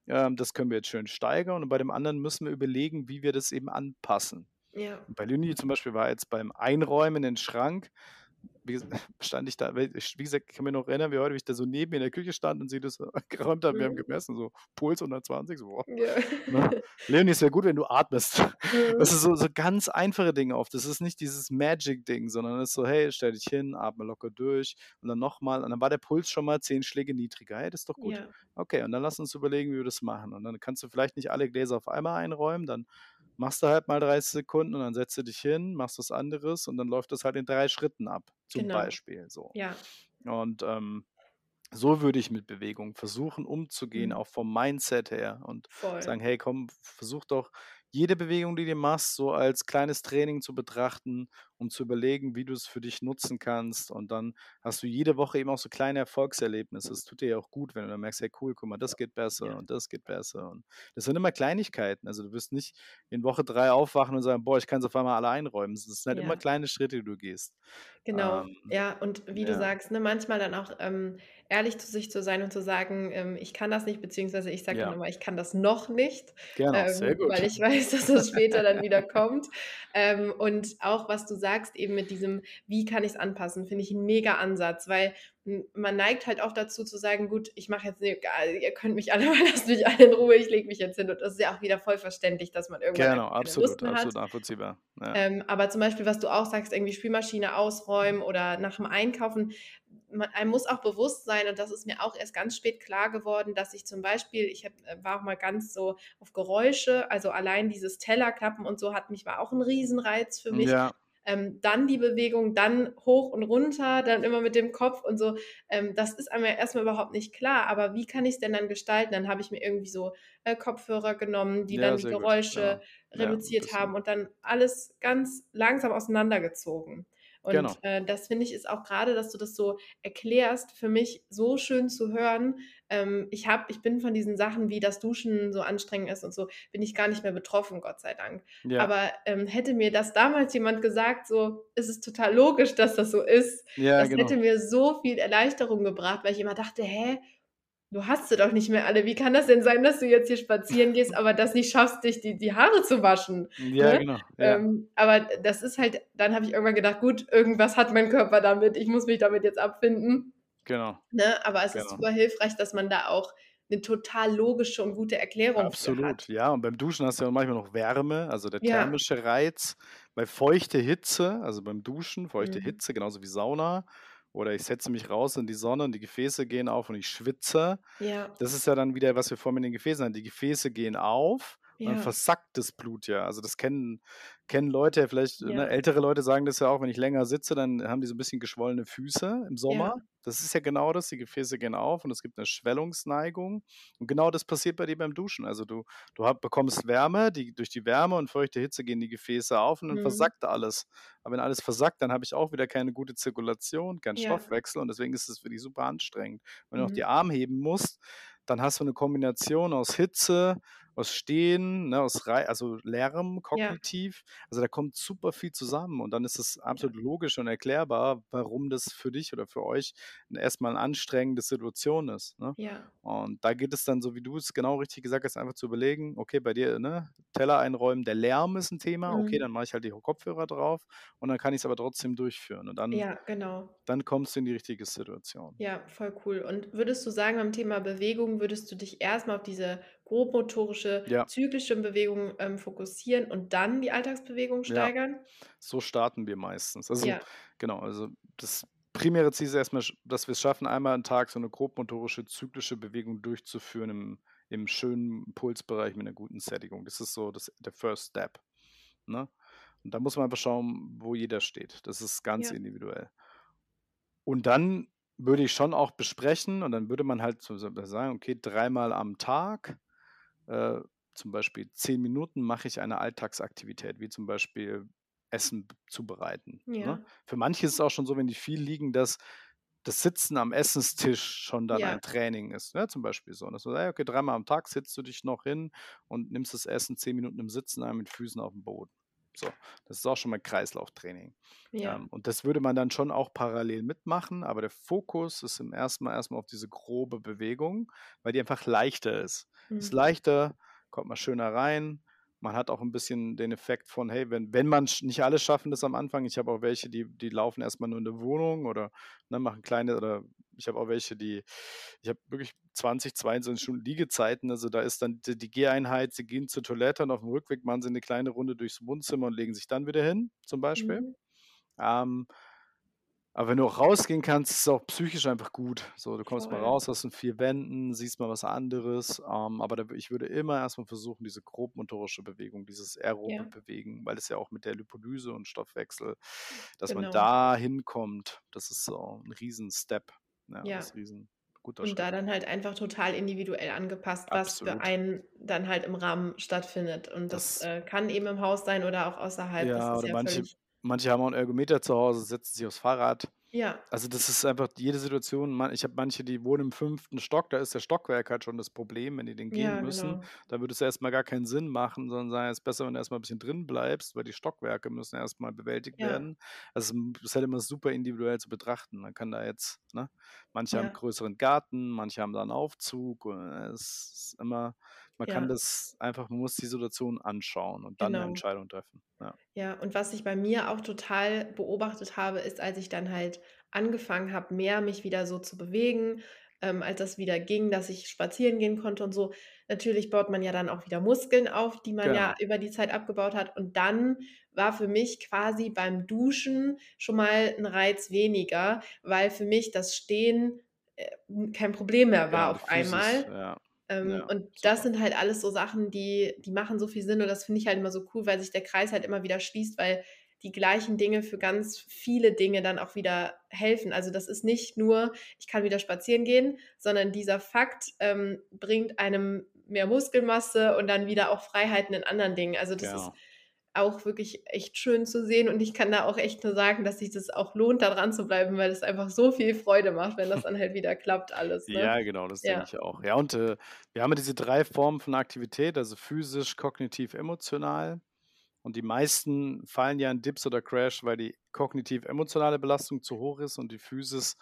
Ähm, das können wir jetzt schön steigern und bei dem anderen müssen wir überlegen, wie wir das eben anpassen. Ja. Bei Leonie zum Beispiel war jetzt beim Einräumen in den Schrank, wie stand ich da wie gesagt, ich kann mich noch erinnern wie heute, wie ich da so neben ihr in der Küche stand und sie das geräumt hat. Wir haben Mhm. gemessen, so Puls 120, so, boah, Ja. ne? „Leonie, es wäre gut, wenn du atmest.“ Das Mhm. ist so so ganz einfache Dinge oft. Das ist nicht dieses Magic-Ding, sondern es ist so: „Hey, stell dich hin, atme locker durch.“ Und dann noch mal und dann war der Puls schon mal 10 Schläge niedriger. Hey, das ist doch gut. Ja. Okay, und dann lass uns überlegen, wie wir das machen. Und dann kannst du vielleicht nicht alle Gläser auf einmal einräumen, dann machst du halt mal 30 Sekunden und dann setzt du dich hin, machst was anderes und dann läuft das halt in 3 Schritten ab, zum Genau. Beispiel so. Ja. Und, ähm, so würde ich mit Bewegung versuchen, umzugehen, Mhm. auch vom Mindset her und Voll. sagen: „Hey, komm, versuch doch jede Bewegung, die du machst, so als kleines Training zu betrachten, um zu überlegen, wie du's für dich nutzen kannst.“ Und dann hast du jede Woche eben auch so kleine Erfolgserlebnisse. Es tut dir ja auch gut, wenn du dann merkst: „Hey, cool, guck mal, das geht besser Ja. und das geht besser.“ Und das sind immer Kleinigkeiten. Also, du wirst nicht in Woche 3 aufwachen und sagen: „Boah, ich kann's auf einmal alle einräumen.“ Es sind halt immer Ja. kleine Schritte, die du gehst. Genau, Ähm, ja, und wie du sagst, ne, manchmal dann auch, ähm, ehrlich zu sich zu sein und zu sagen, ähm: „Ich kann das nicht“, beziehungsweise ich sage dann Ja. immer: „Ich kann das noch nicht“, Genau, sehr ähm, gut. weil ich weiß, dass das später dann wieder kommt. Ähm, und auch, was du sagst, eben mit diesem: „Wie kann ich's anpassen?“, finde ich 'n Mega-Ansatz, weil m man neigt halt oft dazu zu sagen: „Gut, ich mache jetzt egal, ihr könnt mich alle mal lasst mich alle in Ruhe, ich lege mich jetzt hin.“ Und das ist ja auch wieder voll verständlich, dass man irgendwann Genau, keine Lust absolut, mehr hat. absolut nachvollziehbar, ja. Ähm, aber zum Beispiel, was du auch sagst, irgendwie Spülmaschine ausräumen oder nach'm Einkaufen, ma einem muss auch bewusst sein und das ist mir auch erst ganz spät klar geworden, dass ich zum Beispiel ich habe äh, war auch mal ganz so auf Geräusche also, allein dieses Tellerklappen und so hat mich war auch 'n Riesenreiz für mich. Ja. Ähm, dann die Bewegung, dann hoch und runter, dann immer mit dem Kopf und so. Ähm, das ist einem ja erst mal überhaupt nicht klar, aber wie kann ich's denn dann gestalten? Dann habe ich mir irgendwie so, äh, Kopfhörer genommen, die Ja, dann die Geräusche genau. Ja, reduziert bisschen. haben und dann alles ganz langsam auseinandergezogen. Und Genau. äh, das finde ich ist auch gerade, dass du das so erklärst, für mich so schön zu hören. Ähm, ich habe ich bin von diesen Sachen, wie das Duschen so anstrengend ist und so, bin ich gar nicht mehr betroffen, Gott sei Dank. Ja. Aber, ähm, hätte mir das damals jemand gesagt, so: „Es ist total logisch, dass das so ist“, Ja, das genau. hätte mir so viel Erleichterung gebracht, weil ich immer dachte: „Hä, du hast sie doch nicht mehr alle. Wie kann das denn sein, dass du jetzt hier spazieren gehst, aber das nicht schaffst, dich die die Haare zu waschen?“ Ja, Ne? genau. Ja. Ähm, aber das ist halt dann habe ich irgendwann gedacht: „Gut, irgendwas hat mein Körper damit. Ich muss mich damit jetzt abfinden.“ Genau. Ne? Aber es ist Genau. super hilfreich, dass man da auch 'ne total logische und gute Erklärung für Absolut, ja. Und beim Duschen hast du ja manchmal noch Wärme, also der Ja. thermische Reiz. Bei feuchte Hitze, also beim Duschen, feuchte Mhm. Hitze, genauso wie Sauna oder ich setze mich raus in die Sonne und die Gefäße gehen auf und ich schwitze. Ja. Das ist ja dann wieder, was wir vorhin mit den Gefäßen hatten. Die Gefäße gehen auf und dann Ja. versackt das Blut ja. Also, das kennen kennen Leute ja vielleicht, ne, Ja. ältere Leute sagen das ja auch, wenn ich länger sitze, dann haben die so 'n bisschen geschwollene Füße im Ja. Sommer. Das ist ja genau das, die Gefäße gehen auf und es gibt 'ne Schwellungsneigung. Und genau das passiert bei dir beim Duschen. Also, du du ha bekommst Wärme, die durch die Wärme und feuchte Hitze gehen die Gefäße auf und dann Mhm. versackt alles. Aber wenn alles versackt, dann habe ich auch wieder keine gute Zirkulation, keinen Ja. Stoffwechsel und deswegen ist es für dich super anstrengend. Wenn du noch die Mhm. Arme heben musst, dann hast du 'ne Kombination aus Hitze, aus Stehen, ne, aus Rei also Lärm Ja. kognitiv. Also, da kommt super viel zusammen und dann ist es Ja. absolut logisch und erklärbar, warum das für dich oder für euch erst mal 'ne anstrengende Situation ist, ne? Ja. Und da geht es dann, so wie du es genau richtig gesagt hast, einfach zu überlegen, okay, bei dir, ne, Teller einräumen, der Lärm ist 'n Thema. Okay, Mhm. dann mache ich halt die Kopfhörer drauf und dann kann ich's aber trotzdem durchführen und dann Ja, genau. dann kommst du in die richtige Situation. Ja, voll cool. Und würdest du sagen, beim Thema Bewegung würdest du dich erst mal auf diese grobmotorische, Ja. zyklische Bewegung, ähm, fokussieren und dann die Alltagsbewegung Ja, steigern? so starten wir meistens. Also, Ja. genau, also das primäre Ziel ist erst mal, sch dass wir's schaffen, einmal am Tag so 'ne grobmotorische, zyklische Bewegung durchzuführen im im schönen Pulsbereich mit 'ner guten Sättigung. Das ist so das der First Step, ne? Und da muss man einfach schauen, wo jeder steht. Das ist ganz Ja. individuell. Und dann würde ich schon auch besprechen und dann würde man halt so so sagen: „Okay, dreimal am Tag, äh, zum Beispiel 10 Minuten mache ich eine Alltagsaktivität“, wie zum Beispiel Essen zubereiten, ne? Ja. Für manche ist es auch schon so, wenn die viel liegen, dass das Sitzen am Essenstisch schon dann Ja. ein Training ist, ne, zum Beispiel so. Dass du sagst: „Hey, okay, dreimal am Tag setzt du dich noch hin und nimmst das Essen 10 Minuten im Sitzen ein mit Füßen aufm Boden.“ So, das ist auch schon mal Kreislauftraining. Ja. Ähm, und das würde man dann schon auch parallel mitmachen, aber der Fokus ist im 1. Mal erst mal auf diese grobe Bewegung, weil die einfach leichter ist. Ist Mhm. leichter, kommt man schöner rein. Man hat auch 'n bisschen den Effekt von, hey, wenn wenn man nicht alle schaffen das am Anfang. Ich habe auch welche, die die laufen erst mal nur in der Wohnung oder, ne, machen kleine oder ich habe auch welche, die ich habe wirklich 20, 22 Stunden Liegezeiten. Also, da ist dann d die Geheinheit, sie gehen zur Toilette und auf dem Rückweg machen sie 'ne kleine Runde durchs Wohnzimmer und legen sich dann wieder hin, zum Beispiel. Mhm. Ähm aber wenn du auch rausgehen kannst, ist es auch psychisch einfach gut. So, du kommst mal Voll. raus aus den 4 Wänden, siehst mal was anderes. Ähm, aber da ich würde immer erst mal versuchen, diese grobmotorische Bewegung, dieses aerobe Ja. Bewegen, weil es ja auch mit der Lipolyse und Stoffwechsel dass man Genau. da hinkommt, das ist so 'n Riesen-Step. Ja, das Ja. ist riesen guter Und Schritt. da dann halt einfach total individuell angepasst, was für Absolut. einen dann halt im Rahmen stattfindet. Und das, Das äh, kann eben im Haus sein oder auch außerhalb. Das Ja, oder ja manche manche haben auch 'n Ergometer zu Hause, setzen sich aufs Fahrrad. Ja. Also, das ist einfach jede Situation ich habe manche, die wohnen im 5. Stock, da ist der Stockwerk halt schon das Problem, wenn die den gehen Ja, müssen. genau. Da würde es erst mal gar keinen Sinn machen, sondern sagen: „Es ist besser, wenn du erst mal 'n bisschen drin bleibst“, weil die Stockwerke müssen erst mal bewältigt Ja. werden. Also, hm, ist halt immer super individuell zu betrachten. Man kann da jetzt ne, manche haben Ja. größeren Garten, manche haben da 'n Aufzug und es ist immer man kann Ja. das einfach man muss die Situation anschauen und dann Genau. Entscheidung treffen, ja. Ja, und was ich bei mir auch total beobachtet habe, ist, als ich dann halt angefangen habe, mehr mich wieder so zu bewegen, ähm, als das wieder ging, dass ich spazieren gehen konnte und so. Natürlich baut man ja dann auch wieder Muskeln auf, die man ja Genau. über die Zeit abgebaut hat. Und dann war für mich quasi beim Duschen schon mal 'n Reiz weniger, weil für mich das Stehen, äh, kein Problem mehr war Genau, die auf einmal. ja. Ähm, Ja, und das super. sind halt alles so Sachen, die die machen so viel Sinn und das finde ich halt immer so cool, weil sich der Kreis halt immer wieder schließt, weil die gleichen Dinge für ganz viele Dinge dann auch wieder helfen. Also, das ist nicht nur: „Ich kann wieder spazieren gehen“, sondern dieser Fakt, ähm, bringt einem mehr Muskelmasse und dann wieder auch Freiheiten in anderen Dingen. Also, das ist Genau. Auch wirklich echt schön zu sehen und ich kann da auch echt nur sagen, dass sich das auch lohnt, da dran zu bleiben, weil es einfach so viel Freude macht, wenn das dann halt wieder klappt alles, ne? Ja, genau, das denke Ja. ich auch. Ja, und, äh, wir haben ja diese 3 Formen von Aktivität, also physisch, kognitiv, emotional. Und die meisten fallen ja in Dips oder Crash, weil die kognitiv-emotionale Belastung zu hoch ist und die Physis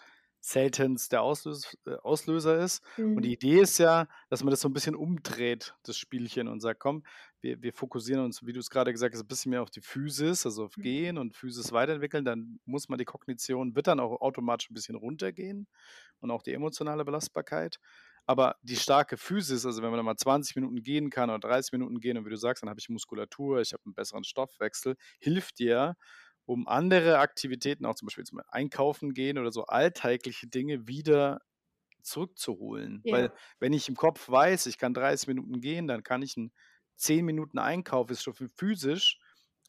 seltenst der Auslös äh, Auslöser ist. Und die Mhm. Idee ist ja, dass man das so 'n bisschen umdreht, das Spielchen, und sagt: „Komm, wir wir fokussieren uns, wie du es grade gesagt hast, 'n bisschen mehr auf die Physis, also auf Mhm. Gehen und Physis weiterentwickeln.“ Dann muss man die Kognition wird dann auch automatisch 'n bisschen runtergehen und auch die emotionale Belastbarkeit. Aber die starke Physis, also wenn man dann mal 20 Minuten gehen kann oder 30 Minuten gehen und wie du sagst, dann habe ich Muskulatur, ich habe 'n besseren Stoffwechsel, hilft dir, um andere Aktivitäten, auch zum Beispiel zum Einkaufen gehen oder so alltägliche Dinge wieder zurückzuholen. Weil Ja. wenn ich im Kopf weiß, ich kann 30 Minuten gehen, dann kann ich 'n 10 Minuten Einkauf ist schon für physisch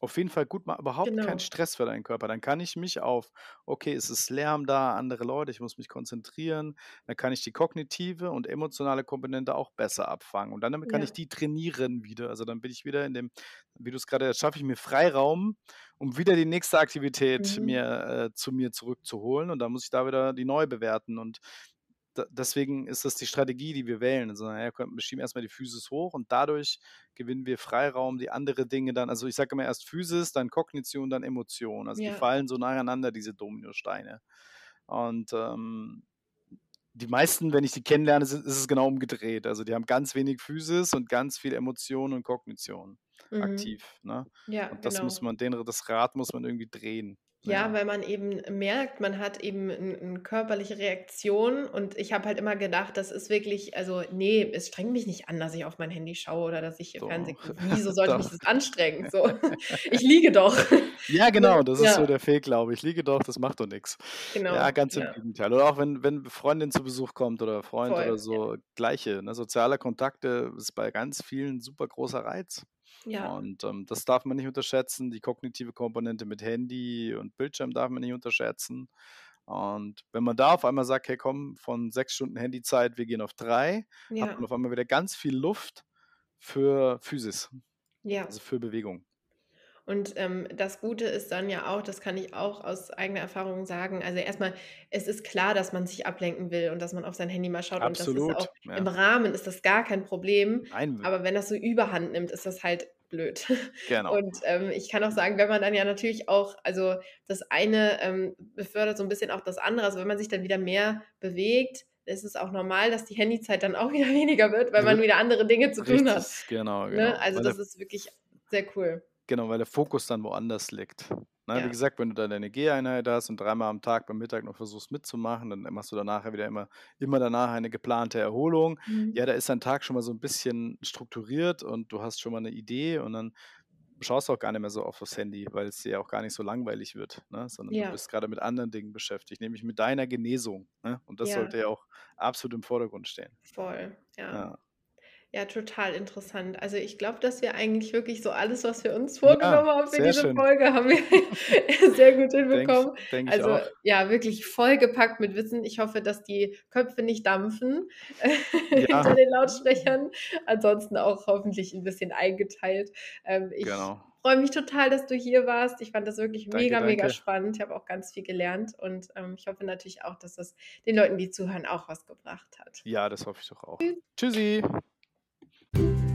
auf jeden Fall gut ma überhaupt kein Genau. Stress für deinen Körper. Dann kann ich mich auf: „Okay, es ist Lärm da, andere Leute, ich muss mich konzentrieren.“ Dann kann ich die kognitive und emotionale Komponente auch besser abfangen und dann damit kann ich Ja. die trainieren wieder. Also, dann bin ich wieder in dem wie du's grade schaffe ich mir Freiraum, um wieder die nächste Aktivität Mhm. mir äh, zu mir zurückzuholen und dann muss ich da wieder die neu bewerten und deswegen ist das die Strategie, die wir wählen. Also, na ja, komm, wir schieben erst mal die Physis hoch und dadurch gewinnen wir Freiraum, die andere Dinge dann also, ich sage immer erst Physis, dann Kognition, dann Emotion. Also, die Ja. fallen so nacheinander, diese Dominosteine. Und, ähm, die meisten, wenn ich die kennenlerne, sind ist es genau umgedreht. Also, die haben ganz wenig Physis und ganz viel Emotion und Kognition Mhm. aktiv, ne? Ja, Und das muss genau. man den das Rad muss man irgendwie drehen. Ja, Ja. weil man eben merkt, man hat eben 'n körperliche Reaktion und ich habe halt immer gedacht, das ist wirklich also, ne, es strengt mich nicht an, dass ich auf mein Handy schaue oder dass ich hier Fernsehen gucke. Wieso sollte mich doch. das anstrengen, so? Ich liege doch, Ja, genau, das ist so Ja. der Fehlglaube. „Ich liege doch, das macht doch nix.“ Ja, Genau, ganz im ja. Gegenteil. Oder auch wenn wenn Freundin zu Besuch kommt oder Freund oder Voll, ja. so, Gleiche, ne? Soziale Kontakte ist bei ganz vielen super großer Reiz. Ja. Und, ähm, das darf man nicht unterschätzen. Die kognitive Komponente mit Handy und Bildschirm darf man nicht unterschätzen. Und wenn man da auf einmal sagt: „Hey, komm, von 6 Stunden Handyzeit, wir gehen auf 3“, hat man Ja. auf einmal wieder ganz viel Luft für Physis, Ja. also für Bewegung. Und, ähm, das Gute ist dann ja auch, das kann ich auch aus eigener Erfahrung sagen also, erst mal, es ist klar, dass man sich ablenken will und dass man auf sein Handy mal schaut und das ist auch Absolut, im ja. Rahmen ist das gar kein Problem, Nein, aber wenn das so Überhand nimmt, ist das halt blöd. Genau. Und, ähm, ich kann auch sagen, wenn man dann ja natürlich auch also, das eine, ähm, befördert so 'n bisschen auch das andere. Also, wenn man sich dann wieder mehr bewegt, ist es auch normal, dass die Handyzeit dann auch wieder weniger wird, weil man Wird wieder andere Dinge zu tun hat, richtig, genau, ne? genau. Also, Weil das ist wirklich sehr cool. Genau, weil der Fokus dann woanders liegt. Ne, wie Ja. gesagt, wenn du da deine Geheinheit hast und dreimal am Tag beim Mittag noch versuchst mitzumachen, dann machst du danach wieder immer immer danach eine geplante Erholung. Mhm. Ja, da ist dein Tag schon mal so 'n bisschen strukturiert und du hast schon mal 'ne Idee und dann schaust du auch gar nicht mehr so oft aufs Handy, weil's dir ja auch gar nicht so langweilig wird, ne? Sondern du Ja. bist grade mit anderen Dingen beschäftigt, nämlich mit deiner Genesung, ne? Und das sollte ja auch absolut im Vordergrund stehen. Voll, ja. Ja. Ja, total interessant. Also, ich glaube, dass wir eigentlich wirklich so alles, was wir uns Ja, vorgenommen haben für diese schön. Folge, haben wir sehr gut hinbekommen. denke ich Also, auch. ja, wirklich vollgepackt mit Wissen. Ich hoffe, dass die Köpfe nicht dampfen hinter Ja. den Lautsprechern. Ansonsten auch hoffentlich 'n bisschen eingeteilt. Ähm, ich Genau. freue mich total, dass du hier warst. Ich fand das wirklich Danke, mega, mega danke. spannend. Ich habe auch ganz viel gelernt und, ähm, ich hoffe natürlich auch, dass das den Leuten, die zuhören, auch was gebracht hat. Ja, das hoffe ich doch auch. Tschüss. Tschüssi.